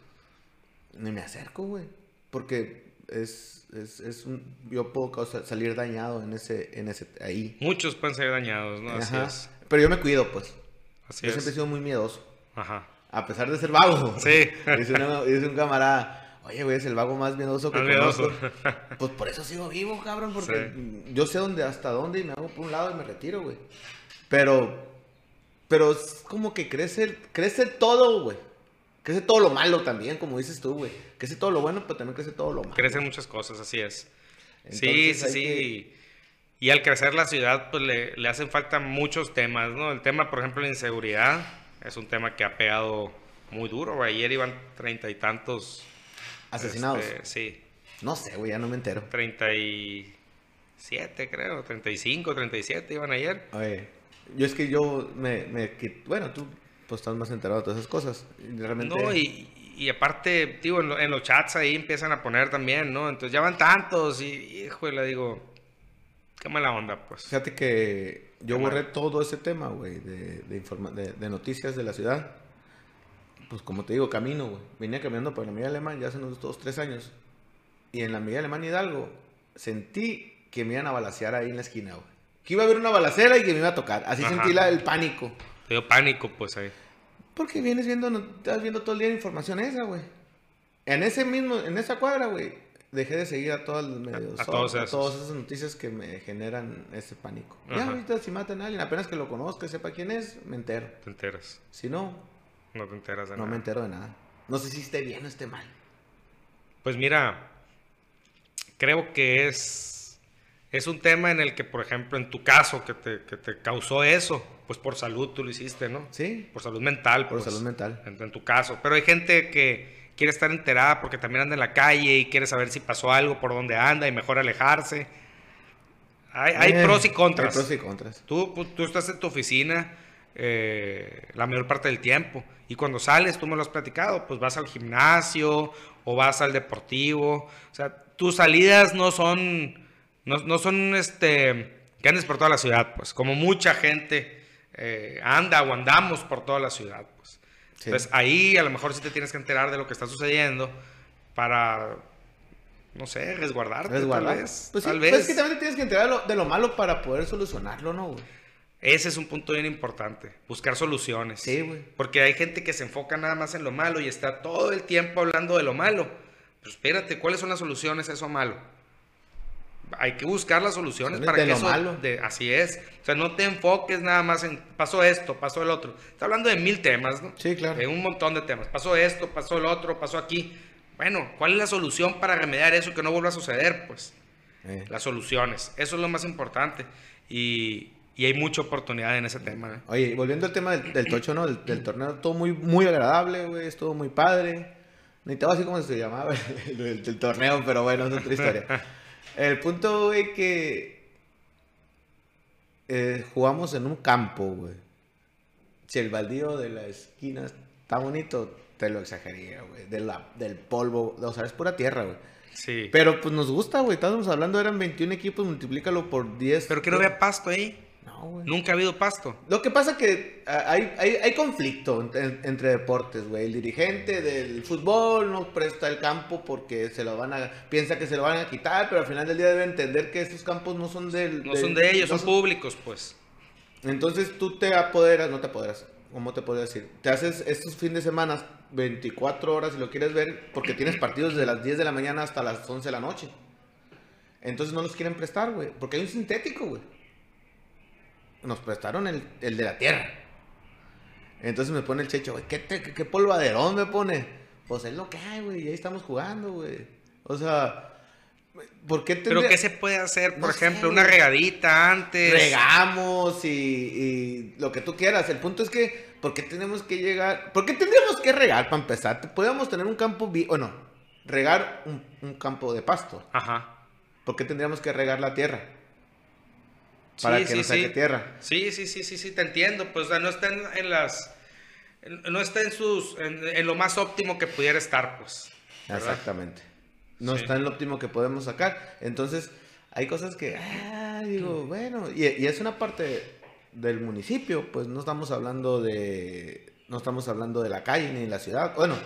[SPEAKER 1] Ni me acerco, güey. Porque es, es, es un... Yo puedo causar- salir dañado en ese... En ese ahí.
[SPEAKER 2] Muchos pueden ser dañados, ¿no? Así
[SPEAKER 1] Ajá.
[SPEAKER 2] es.
[SPEAKER 1] Pero yo me cuido, pues.
[SPEAKER 2] Así
[SPEAKER 1] yo siempre he sido muy miedoso.
[SPEAKER 2] Aja.
[SPEAKER 1] A pesar de ser vago.
[SPEAKER 2] Sí.
[SPEAKER 1] Dice, una- dice un camarada, oye, güey, es el vago más miedoso que
[SPEAKER 2] miedoso.
[SPEAKER 1] conozco. Pues por eso sigo vivo, cabrón, porque yo sé dónde, hasta dónde y me hago por un lado y me retiro, güey. Pero, pero es como que crece, crece todo, güey. Crece todo lo malo también, como dices tú, güey. Crece todo lo bueno, pero también crece todo lo malo.
[SPEAKER 2] Crecen muchas cosas, así es. sí,
[SPEAKER 1] Entonces,
[SPEAKER 2] sí, sí.
[SPEAKER 1] que-
[SPEAKER 2] Y al crecer la ciudad, pues le, le hacen falta muchos temas, ¿no? El tema, por ejemplo, la inseguridad es un tema que ha pegado muy duro. Ayer iban treinta y tantos.
[SPEAKER 1] Asesinados.
[SPEAKER 2] este, sí,
[SPEAKER 1] No sé, güey, ya no me entero.
[SPEAKER 2] 37, creo, 35, 37 iban ayer.
[SPEAKER 1] Oye, yo es que yo me, me Bueno, tú pues estás más enterado de todas esas cosas. Y realmente...
[SPEAKER 2] No, y, y aparte, digo, en, lo- en los chats ahí empiezan a poner también, ¿no? Entonces ya van tantos y, híjole, digo, qué mala onda, pues.
[SPEAKER 1] Fíjate que yo
[SPEAKER 2] Qué
[SPEAKER 1] borré
[SPEAKER 2] mal.
[SPEAKER 1] todo ese tema, güey, de, de, informa- de, de noticias de la ciudad. Pues como te digo, camino, güey. Venía caminando por la Miguel Alemán ya hace unos dos, tres años. Y en la Miguel Alemán Hidalgo sentí que me iban a balasear ahí en la esquina, güey. Que iba a haber una balacera y que me iba a tocar. Así
[SPEAKER 2] Ajá.
[SPEAKER 1] sentí la, el pánico.
[SPEAKER 2] Te dio pánico, pues ahí.
[SPEAKER 1] Porque vienes viendo, estás viendo todo el día la información esa, güey. En ese mismo, en esa cuadra, güey, dejé de seguir a todos los medios.
[SPEAKER 2] a todos
[SPEAKER 1] a todas esas noticias que me generan ese pánico. Ya ahorita si matan a alguien, apenas que lo conozca, sepa quién es, me entero.
[SPEAKER 2] Te enteras.
[SPEAKER 1] Si no,
[SPEAKER 2] No te enteras de
[SPEAKER 1] no
[SPEAKER 2] nada.
[SPEAKER 1] me entero de nada. No sé si esté bien o esté mal.
[SPEAKER 2] Pues mira, creo que es, es un tema en el que, por ejemplo, en tu caso, que te, que te causó eso, pues por salud tú lo hiciste, ¿no?
[SPEAKER 1] ¿Sí?
[SPEAKER 2] Por salud mental.
[SPEAKER 1] Por
[SPEAKER 2] pues,
[SPEAKER 1] salud mental.
[SPEAKER 2] En, en tu caso. Pero hay gente que quiere estar enterada porque también anda en la calle y quiere saber si pasó algo, por dónde anda y mejor alejarse. Hay, hay
[SPEAKER 1] Eh,
[SPEAKER 2] pros y contras.
[SPEAKER 1] Hay pros y contras.
[SPEAKER 2] Tú, pues, tú estás en tu oficina eh, la mayor parte del tiempo. Y cuando sales, tú me lo has platicado, pues vas al gimnasio o vas al deportivo. O sea, tus salidas no son, no, no son este, que andes por toda la ciudad, pues. Como mucha gente eh, anda o andamos por toda la ciudad, pues.
[SPEAKER 1] Sí.
[SPEAKER 2] Entonces ahí a lo mejor sí te tienes que enterar de lo que está sucediendo para, no sé, resguardarte.
[SPEAKER 1] Resguardar.
[SPEAKER 2] Tal vez.
[SPEAKER 1] Pues sí,
[SPEAKER 2] tal
[SPEAKER 1] pues
[SPEAKER 2] vez.
[SPEAKER 1] es que también te tienes que enterar de lo, de lo malo para poder solucionarlo, ¿no, güey?
[SPEAKER 2] Ese es un punto bien importante, buscar soluciones.
[SPEAKER 1] Sí, güey.
[SPEAKER 2] Porque hay gente que se enfoca nada más en lo malo y está todo el tiempo hablando de lo malo. Pero espérate, ¿cuáles son las soluciones a eso malo? Hay que buscar las soluciones para
[SPEAKER 1] de
[SPEAKER 2] que
[SPEAKER 1] lo
[SPEAKER 2] eso...
[SPEAKER 1] malo.
[SPEAKER 2] de- así es. O sea, no te enfoques nada más en pasó esto, pasó el otro. Está hablando de mil temas, ¿no?
[SPEAKER 1] Sí, claro.
[SPEAKER 2] De un montón de temas. Pasó esto, pasó el otro, pasó aquí. Bueno, ¿cuál es la solución para remediar eso que no vuelva a suceder? Pues
[SPEAKER 1] Eh.
[SPEAKER 2] las soluciones. Eso es lo más importante. Y, y hay mucha oportunidad en ese tema. ¿eh?
[SPEAKER 1] Oye, volviendo al tema del, del tocho, ¿no? Del, del torneo, todo muy, muy agradable, güey, estuvo muy padre. Necesitaba así como se llamaba el, el- el torneo, pero bueno, es otra historia. El punto, güey, que eh, jugamos en un campo, güey. Si el baldío de la esquina está bonito, te lo exagería, güey. De la, del polvo, o sea, es pura tierra, güey.
[SPEAKER 2] Sí.
[SPEAKER 1] Pero pues nos gusta, güey. Estábamos hablando, eran 21 equipos, multiplícalo por 10.
[SPEAKER 2] Pero que no vea pasto ahí.
[SPEAKER 1] No, güey.
[SPEAKER 2] Nunca ha habido pasto.
[SPEAKER 1] Lo que pasa que ah, hay, hay, hay conflicto en- entre deportes, güey. El dirigente del fútbol no presta el campo porque se lo van a, piensa que se lo van a quitar, pero al final del día debe entender que estos campos no son del,
[SPEAKER 2] No
[SPEAKER 1] del-
[SPEAKER 2] son de ellos,
[SPEAKER 1] no
[SPEAKER 2] son públicos, pues.
[SPEAKER 1] Entonces tú te apoderas, no te apoderas, ¿cómo te puedo decir? Te haces estos fines de semana 24 horas si lo quieres ver, porque tienes partidos de las 10 de la mañana hasta las 11 de la noche. Entonces no los quieren prestar, güey, porque hay un sintético, güey. Nos prestaron el, el de la tierra. Entonces me pone el checho, güey, ¿qué, te- qué, polvaderón me pone? Pues es lo que hay, güey, y ahí estamos jugando, güey. O sea, ¿por qué
[SPEAKER 2] Pero
[SPEAKER 1] tendría-
[SPEAKER 2] ¿qué se puede hacer? Por
[SPEAKER 1] No sé,
[SPEAKER 2] ejemplo, una regadita antes.
[SPEAKER 1] regamos y, y lo que tú quieras. El punto es que, ¿por qué tenemos que llegar? ¿Por qué tendríamos que regar para empezar? Podríamos tener un campo, vi- bueno, regar un, un campo de pasto.
[SPEAKER 2] Ajá.
[SPEAKER 1] ¿Por qué tendríamos que regar la tierra? Para
[SPEAKER 2] Sí,
[SPEAKER 1] que
[SPEAKER 2] sí,
[SPEAKER 1] nos saque
[SPEAKER 2] sí.
[SPEAKER 1] tierra.
[SPEAKER 2] Sí, sí, sí, sí, sí, te entiendo. Pues o sea, no está en, en las. en- no está en sus. En, en lo más óptimo que pudiera estar, pues. ¿verdad?
[SPEAKER 1] Exactamente. No está en lo óptimo que podemos sacar. Entonces, hay cosas que, ah, digo, bueno, y, y es una parte del municipio, pues no estamos hablando de, no estamos hablando de la calle ni de la ciudad. Bueno,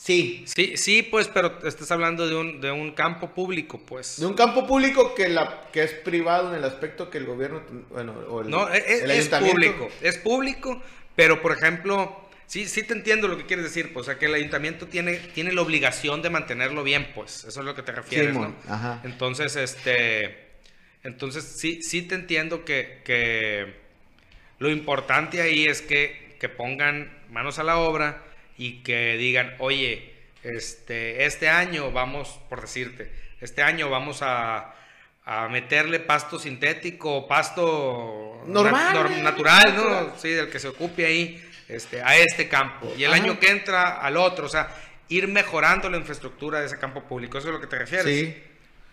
[SPEAKER 1] sí,
[SPEAKER 2] Sí, sí, pues, pero estás hablando de un, de un campo público, pues.
[SPEAKER 1] de un campo público que, la, que es privado en el aspecto que el gobierno, bueno, o el,
[SPEAKER 2] No, es,
[SPEAKER 1] el
[SPEAKER 2] es público, es público, pero por ejemplo, sí, sí te entiendo lo que quieres decir, pues, o sea, que el ayuntamiento tiene, tiene la obligación de mantenerlo bien, pues, eso es lo que te refieres,
[SPEAKER 1] Simón,
[SPEAKER 2] ¿no?
[SPEAKER 1] ajá.
[SPEAKER 2] Entonces, este, entonces sí, sí te entiendo que, que lo importante ahí es que, que pongan manos a la obra y que digan, oye, este, este año vamos, por decirte, este año vamos a, a meterle pasto sintético, pasto
[SPEAKER 1] Normal,
[SPEAKER 2] natural,
[SPEAKER 1] natural.
[SPEAKER 2] ¿no? Sí, del que se ocupe ahí, este, a este campo. Y el
[SPEAKER 1] Ajá.
[SPEAKER 2] año que entra al otro, o sea, ir mejorando la infraestructura de ese campo público, eso es lo que te refieres.
[SPEAKER 1] Sí.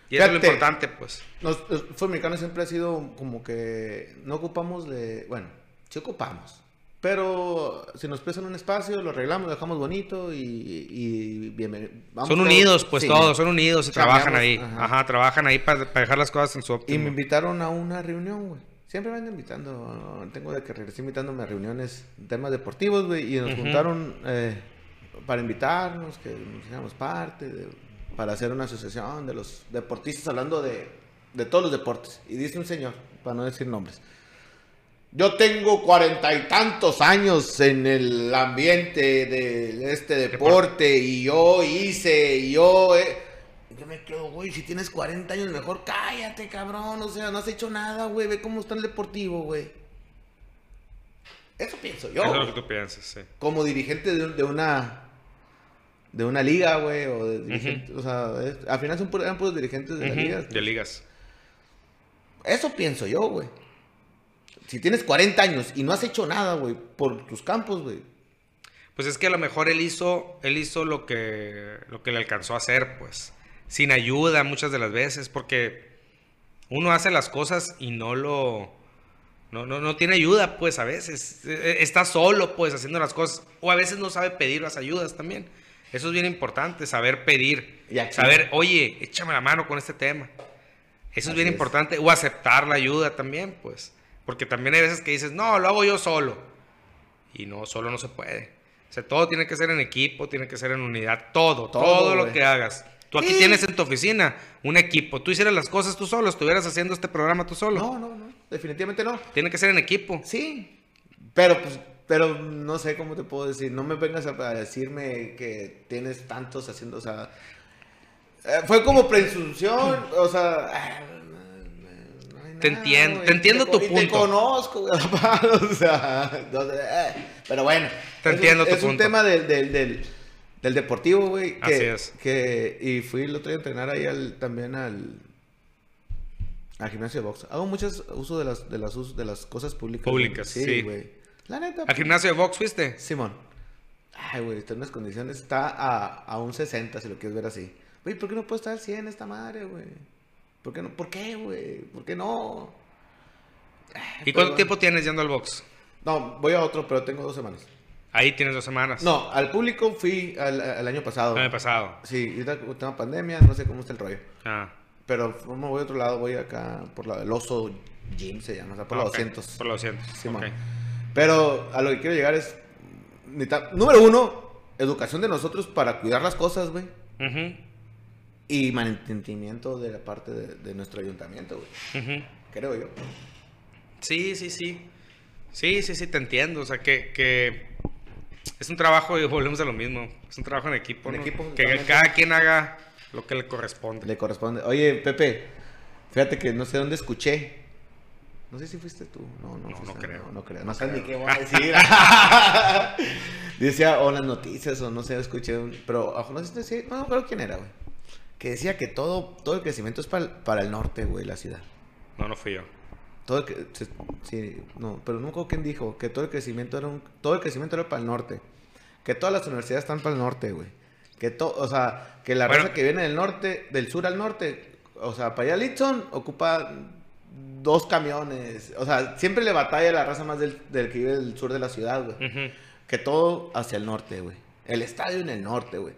[SPEAKER 2] Y eso es lo importante, pues.
[SPEAKER 1] Fútbol mexicano siempre ha sido como que no ocupamos de. Bueno, sí ocupamos. Pero si nos prestan un espacio, lo arreglamos, lo dejamos bonito y, y bienvenido. Vamos
[SPEAKER 2] son
[SPEAKER 1] todos-
[SPEAKER 2] unidos, pues
[SPEAKER 1] sí.
[SPEAKER 2] todos, son unidos y trabajan ahí.
[SPEAKER 1] ajá.
[SPEAKER 2] Ajá, trabajan ahí para dejar las cosas en su
[SPEAKER 1] Y
[SPEAKER 2] óptimo.
[SPEAKER 1] me invitaron a una reunión, güey. Siempre me andan invitando. Tengo de que regresar invitándome a reuniones, temas deportivos, güey. Y nos juntaron eh, para invitarnos, que nos hiciéramos parte, de- para hacer una asociación de los deportistas, hablando de, de todos los deportes. Y dice un señor, para no decir nombres. Yo tengo cuarenta y tantos años en el ambiente de este deporte y yo hice, y yo... eh, yo me quedo, güey, si tienes 40 años mejor cállate, cabrón. O sea, no has hecho nada, güey. Ve cómo está el deportivo, güey. Eso pienso yo.
[SPEAKER 2] Eso es lo que tú piensas, sí.
[SPEAKER 1] Como dirigente de, de una de una liga, güey, o de dirigente, o sea, es- al final son puros, eran puros dirigentes de la
[SPEAKER 2] Ujú,
[SPEAKER 1] liga.
[SPEAKER 2] De ligas.
[SPEAKER 1] Eso pienso yo, güey. Si tienes 40 años y no has hecho nada, güey, por tus campos, güey.
[SPEAKER 2] Pues es que a lo mejor él hizo, él hizo lo que, lo que le alcanzó a hacer, pues. Sin ayuda muchas de las veces, porque uno hace las cosas y no lo... No, no, no tiene ayuda, pues, a veces. Eh, Está solo, pues, haciendo las cosas. O a veces no sabe pedir las ayudas también. Eso es bien importante, saber pedir.
[SPEAKER 1] Y aquí-
[SPEAKER 2] Saber, oye, échame la mano con este tema. Eso es bien
[SPEAKER 1] es.
[SPEAKER 2] importante. O aceptar la ayuda también, pues. Porque también hay veces que dices, no, lo hago yo solo. Y no, solo no se puede. O sea, todo tiene que ser en equipo, tiene que ser en unidad. Todo, todo,
[SPEAKER 1] Todo,
[SPEAKER 2] lo que hagas. Tú aquí
[SPEAKER 1] Sí.
[SPEAKER 2] tienes en tu oficina un equipo. Tú hicieras las cosas tú solo, estuvieras haciendo este programa tú solo.
[SPEAKER 1] No, no, no. Definitivamente no.
[SPEAKER 2] Tiene que ser en equipo.
[SPEAKER 1] Sí. Pero, pues, pero no sé cómo te puedo decir. No me vengas a, a decirme que tienes tantos haciendo, o sea. eh, fue como presunción, o sea. ah, no- no hay
[SPEAKER 2] Te
[SPEAKER 1] nada,
[SPEAKER 2] entiendo,
[SPEAKER 1] güey.
[SPEAKER 2] te entiendo tu
[SPEAKER 1] y Te
[SPEAKER 2] punto.
[SPEAKER 1] conozco, o sea. eh, pero bueno.
[SPEAKER 2] Te
[SPEAKER 1] es un-
[SPEAKER 2] entiendo tu
[SPEAKER 1] Es un
[SPEAKER 2] punto.
[SPEAKER 1] tema del, del, del, del deportivo, güey. Que,
[SPEAKER 2] Así es.
[SPEAKER 1] Que, y fui el otro día a entrenar ahí al, también al. Al gimnasio de box. Hago muchos uso de las, de las, de las cosas públicas. güey.
[SPEAKER 2] Públicas, sí.
[SPEAKER 1] güey. La neta.
[SPEAKER 2] ¿Al gimnasio de box fuiste?
[SPEAKER 1] Simón. Ay, güey, está en unas condiciones. Está a, a un 60, si lo quieres ver así. Güey, ¿por qué no puede estar al 100 esta madre, güey? ¿Por qué no? ¿Por qué, güey? ¿Por qué no?
[SPEAKER 2] ¿Y
[SPEAKER 1] Pero-
[SPEAKER 2] cuánto tiempo tienes yendo al box?
[SPEAKER 1] No, voy a otro, pero tengo dos semanas.
[SPEAKER 2] Ahí tienes dos semanas.
[SPEAKER 1] No, al público fui al, al año pasado.
[SPEAKER 2] El año pasado.
[SPEAKER 1] Sí, con tema pandemia, no sé cómo está el rollo.
[SPEAKER 2] Ah.
[SPEAKER 1] Pero no voy a otro lado, voy acá por la, el oso Jim se llama, o sea, por
[SPEAKER 2] Ah,
[SPEAKER 1] la
[SPEAKER 2] ok,
[SPEAKER 1] 200.
[SPEAKER 2] Por la 200.
[SPEAKER 1] Simón.
[SPEAKER 2] ok.
[SPEAKER 1] Pero a lo que quiero llegar es. número uno, educación de nosotros para cuidar las cosas, güey.
[SPEAKER 2] Ujú,
[SPEAKER 1] Y mantenimiento de la parte de, de nuestro ayuntamiento, güey. Creo yo.
[SPEAKER 2] Sí, sí, sí. Sí, sí, sí, te entiendo. O sea, que, que es un trabajo, y volvemos a lo mismo. Es un trabajo en equipo,
[SPEAKER 1] En
[SPEAKER 2] ¿no?
[SPEAKER 1] equipo,
[SPEAKER 2] que cada quien haga lo que le corresponde.
[SPEAKER 1] Le corresponde. Oye, Pepe, fíjate que no sé dónde escuché. No sé si fuiste tú. No, no,
[SPEAKER 2] No,
[SPEAKER 1] fuiste,
[SPEAKER 2] no creo.
[SPEAKER 1] No, no creo. No sabes ni qué voy a decir. Decía, o las noticias, o no sé, escuché. un- pero, ojo, no sé si. No, no creo quién era, güey. Que decía que todo, todo el crecimiento es para, para el norte, güey, la ciudad.
[SPEAKER 2] No, no fui yo.
[SPEAKER 1] Todo el que, sí, no, pero no me acuerdo quién dijo que todo el crecimiento era un, todo el crecimiento era para el norte. Que todas las universidades están para el norte, güey. Que todo, o sea, que la
[SPEAKER 2] Bueno.
[SPEAKER 1] raza que viene del norte, del sur al norte, o sea, para allá Litson ocupa dos camiones. O sea, siempre le batalla la raza más del, del que vive del sur de la ciudad, güey. Que todo hacia el norte, güey. El estadio en el norte, güey.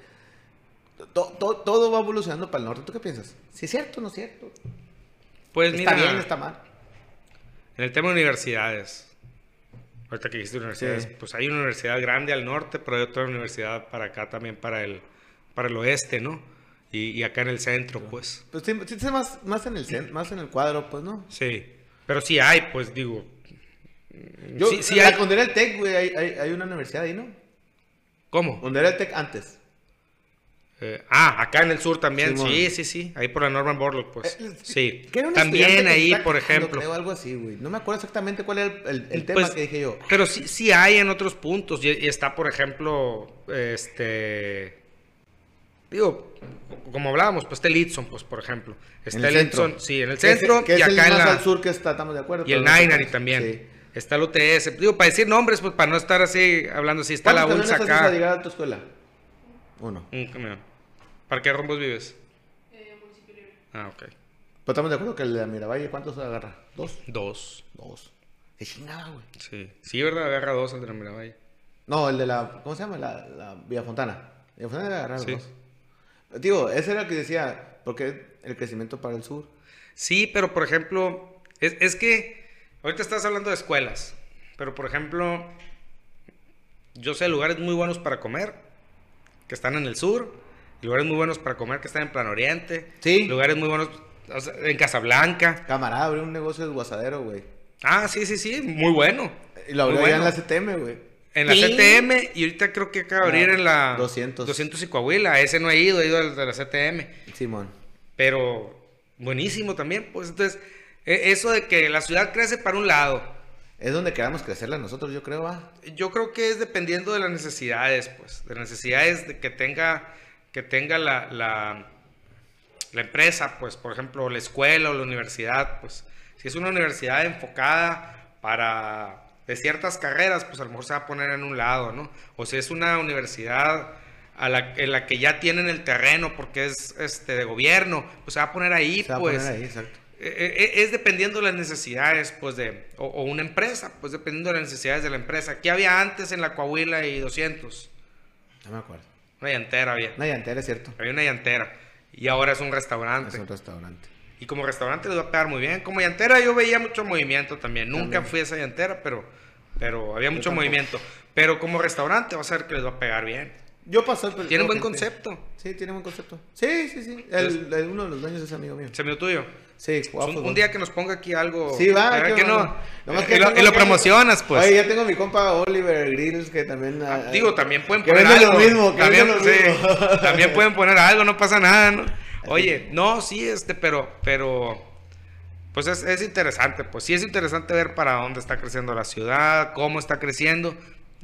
[SPEAKER 1] To- to- todo va evolucionando para el norte. ¿Tú qué piensas? ¿Si es cierto o no es cierto?
[SPEAKER 2] Pues
[SPEAKER 1] ¿Está
[SPEAKER 2] mira,
[SPEAKER 1] bien está mal?
[SPEAKER 2] en el tema de universidades, ahorita que dijiste universidades,
[SPEAKER 1] Sí.
[SPEAKER 2] pues hay una universidad grande al norte, pero hay otra universidad para acá también, para el, para el oeste, ¿no? Y, y acá en el centro, pues.
[SPEAKER 1] Pues sí, sí, más, más, en el, cen- más en el cuadro, pues, ¿no?
[SPEAKER 2] Sí. Pero sí hay, pues digo.
[SPEAKER 1] Yo,
[SPEAKER 2] sí, hay.
[SPEAKER 1] Era el TEC, güey, hay, hay, hay una universidad ahí, ¿no?
[SPEAKER 2] ¿Cómo?
[SPEAKER 1] Donde era el TEC antes.
[SPEAKER 2] Eh, ah, acá en el sur también,
[SPEAKER 1] Simón.
[SPEAKER 2] sí, sí, sí, ahí por la Norman Borlaug, pues,
[SPEAKER 1] Eh,
[SPEAKER 2] sí.
[SPEAKER 1] que era un estudiante
[SPEAKER 2] También
[SPEAKER 1] que
[SPEAKER 2] ahí, por ejemplo.
[SPEAKER 1] creo, algo así, güey. No me acuerdo exactamente cuál era el, el- el tema
[SPEAKER 2] Pues,
[SPEAKER 1] que dije yo.
[SPEAKER 2] Pero sí, sí hay en otros puntos, y, y está, por ejemplo, este... Digo, como hablábamos, pues está el Litson, pues, por ejemplo. Está
[SPEAKER 1] En
[SPEAKER 2] el,
[SPEAKER 1] el.
[SPEAKER 2] Litson, sí, en el
[SPEAKER 1] Que es-
[SPEAKER 2] centro,
[SPEAKER 1] que es
[SPEAKER 2] y
[SPEAKER 1] el
[SPEAKER 2] acá en
[SPEAKER 1] más
[SPEAKER 2] la...
[SPEAKER 1] al sur que está, estamos de acuerdo.
[SPEAKER 2] Y el
[SPEAKER 1] no
[SPEAKER 2] Nainari también.
[SPEAKER 1] Sí.
[SPEAKER 2] Está el UTS. Digo, para decir nombres, pues para no estar así hablando así. Está la
[SPEAKER 1] ¿Cuántos
[SPEAKER 2] ULSA
[SPEAKER 1] camiones haces a
[SPEAKER 2] acá.
[SPEAKER 1] llegar a tu escuela? Uno.
[SPEAKER 2] Un camión. ¿Para qué rumbos vives?
[SPEAKER 3] Eh, municipio libre.
[SPEAKER 2] Ah, ok.
[SPEAKER 1] Pero estamos de acuerdo que el de Miravalle, ¿cuántos agarra? ¿Dos?
[SPEAKER 2] Dos.
[SPEAKER 1] Dos. Es chingada, güey.
[SPEAKER 2] Sí. Sí, ¿verdad? Agarra dos el de la Miravalle.
[SPEAKER 1] No, el de la. ¿Cómo se llama? La, la Villa Fontana. Villa Fontana debe agarrar
[SPEAKER 2] Sí.
[SPEAKER 1] dos. Digo, ese era el que decía, porque el crecimiento para el sur.
[SPEAKER 2] Sí, pero por ejemplo, es, es que ahorita estás hablando de escuelas, pero por ejemplo, yo sé lugares muy buenos para comer que están en el sur, lugares muy buenos para comer que están en Plan Oriente,
[SPEAKER 1] Sí.
[SPEAKER 2] lugares muy buenos o sea, en Casablanca.
[SPEAKER 1] Camarada, abrió un negocio de guasadero, güey.
[SPEAKER 2] Ah, sí, sí, sí, muy bueno.
[SPEAKER 1] Y lo abrió
[SPEAKER 2] Muy
[SPEAKER 1] allá en
[SPEAKER 2] bueno.
[SPEAKER 1] la CTM, güey.
[SPEAKER 2] En la
[SPEAKER 1] Sí.
[SPEAKER 2] CTM y ahorita creo que acaba de abrir
[SPEAKER 1] Ah,
[SPEAKER 2] en la
[SPEAKER 1] 200.
[SPEAKER 2] 200 y Coahuila. Ese no he ido, he ido al de la CTM.
[SPEAKER 1] Simón.
[SPEAKER 2] Pero buenísimo también, pues entonces, e- eso de que la ciudad crece para un lado,
[SPEAKER 1] Es donde queramos crecerla nosotros, yo creo, va.
[SPEAKER 2] yo creo que es dependiendo de las necesidades, pues, de las necesidades de que tenga, que tenga la, la, la empresa, pues, por ejemplo, la escuela o la universidad, pues, si es una universidad enfocada para de ciertas carreras, pues a lo mejor se va a poner en un lado, ¿no? O si es una universidad a la, en la que ya tienen el terreno porque es este de gobierno, pues se va a poner ahí,
[SPEAKER 1] Se va
[SPEAKER 2] pues.
[SPEAKER 1] a poner ahí, exacto.
[SPEAKER 2] Eh, eh, Es dependiendo de las necesidades, pues, de, o, o una empresa, pues, dependiendo de las necesidades de la empresa. ¿Qué había antes en la Coahuila y 200?
[SPEAKER 1] No me acuerdo.
[SPEAKER 2] Una llantera había.
[SPEAKER 1] Una llantera, es cierto.
[SPEAKER 2] Había una llantera. Y ahora es un
[SPEAKER 1] Es
[SPEAKER 2] restaurante.
[SPEAKER 1] un restaurante.
[SPEAKER 2] Y como restaurante les va a pegar muy bien. Como llantera yo veía mucho movimiento también. Nunca
[SPEAKER 1] También.
[SPEAKER 2] fui a esa llantera, pero, pero había mucho
[SPEAKER 1] tampoco.
[SPEAKER 2] movimiento. Pero como restaurante va a ser que les va a pegar bien.
[SPEAKER 1] Yo pasé el
[SPEAKER 2] Tiene buen
[SPEAKER 1] gente.
[SPEAKER 2] concepto.
[SPEAKER 1] Sí, tiene buen concepto. Sí, sí, sí. El, el- uno de los dueños es amigo mío.
[SPEAKER 2] Se me tuyo.
[SPEAKER 1] Sí,
[SPEAKER 2] Un, día que nos ponga aquí algo.
[SPEAKER 1] Sí, va.
[SPEAKER 2] ¿verdad
[SPEAKER 1] qué
[SPEAKER 2] que no?
[SPEAKER 1] bueno. Nomás que
[SPEAKER 2] y, lo, y promocionas, pues.
[SPEAKER 1] Oye, ya tengo mi compa Oliver Grills que también.
[SPEAKER 2] Ah,
[SPEAKER 1] ah,
[SPEAKER 2] Digo, también pueden poner algo.
[SPEAKER 1] lo mismo, que
[SPEAKER 2] también,
[SPEAKER 1] vende lo
[SPEAKER 2] sí,
[SPEAKER 1] mismo.
[SPEAKER 2] también pueden poner algo, no pasa nada, ¿no? Oye, no, sí, este, pero, pero, pues es, es interesante, pues sí es interesante ver para dónde está creciendo la ciudad, cómo está creciendo.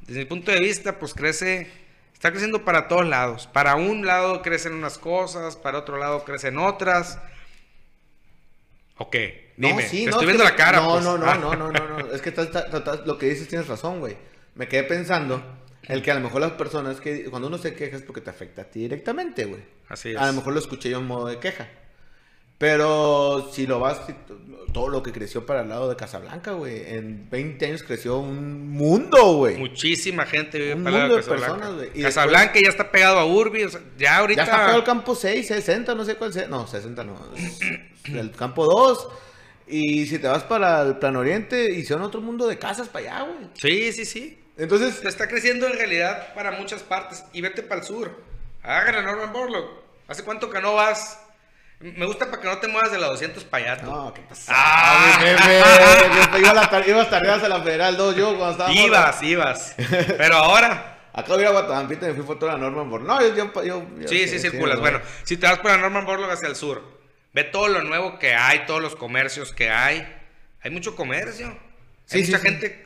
[SPEAKER 2] Desde mi punto de vista, pues crece, está creciendo para todos lados. Para un lado crecen unas cosas, para otro lado crecen otras. Ok,
[SPEAKER 1] No,
[SPEAKER 2] dime,
[SPEAKER 1] sí,
[SPEAKER 2] te
[SPEAKER 1] no,
[SPEAKER 2] estoy
[SPEAKER 1] es
[SPEAKER 2] viendo
[SPEAKER 1] que-
[SPEAKER 2] la cara.
[SPEAKER 1] No,
[SPEAKER 2] pues.
[SPEAKER 1] no, no,
[SPEAKER 2] Ah.
[SPEAKER 1] no, no, no, no. Es que estás- estás- estás- lo que dices tienes razón, güey. Me quedé pensando el que a lo mejor las personas que cuando uno se queja es porque te afecta a ti directamente, güey.
[SPEAKER 2] Así es.
[SPEAKER 1] A lo mejor lo escuché yo en modo de queja. Pero si lo vas, todo lo que creció para el lado de Casablanca, güey. En 20 años creció un mundo, güey.
[SPEAKER 2] Muchísima gente vive
[SPEAKER 1] Un
[SPEAKER 2] para
[SPEAKER 1] mundo de
[SPEAKER 2] Casablanca.
[SPEAKER 1] personas, güey. Y
[SPEAKER 2] Casablanca ya está pegado a Urbi, o sea, ya ahorita...
[SPEAKER 1] Ya está pegado el campo 6, 60, no sé cuál sea. No, 60 no. El campo 2. Y si te vas para el Plan Oriente, hicieron otro mundo de casas para allá, güey.
[SPEAKER 2] Sí, sí, sí.
[SPEAKER 1] Entonces,
[SPEAKER 2] está creciendo en realidad para muchas partes. Y vete para el sur. Hagan a Norman Borlaug. ¿Hace cuánto que no vas? Me gusta para que no te muevas de la 200 para allá. tú.
[SPEAKER 1] no, ¿qué pasa?
[SPEAKER 2] Ah.
[SPEAKER 1] mi jefe? Iba a la tar- a la Federal 2 yo cuando estaba.
[SPEAKER 2] Ibas, ibas. Pero ahora.
[SPEAKER 1] Acá voy a Guatamampita y me fui foto de la Norman Borg. No, yo, yo, yo- yo-
[SPEAKER 2] Sí, sí, circulas.
[SPEAKER 1] no.
[SPEAKER 2] Bueno, si te vas por la Norman Borlaug hacia el sur, ve todo lo nuevo que hay, todos los comercios que hay. Hay mucho comercio. Hay
[SPEAKER 1] sí,
[SPEAKER 2] mucha
[SPEAKER 1] sí.
[SPEAKER 2] gente, ¿sí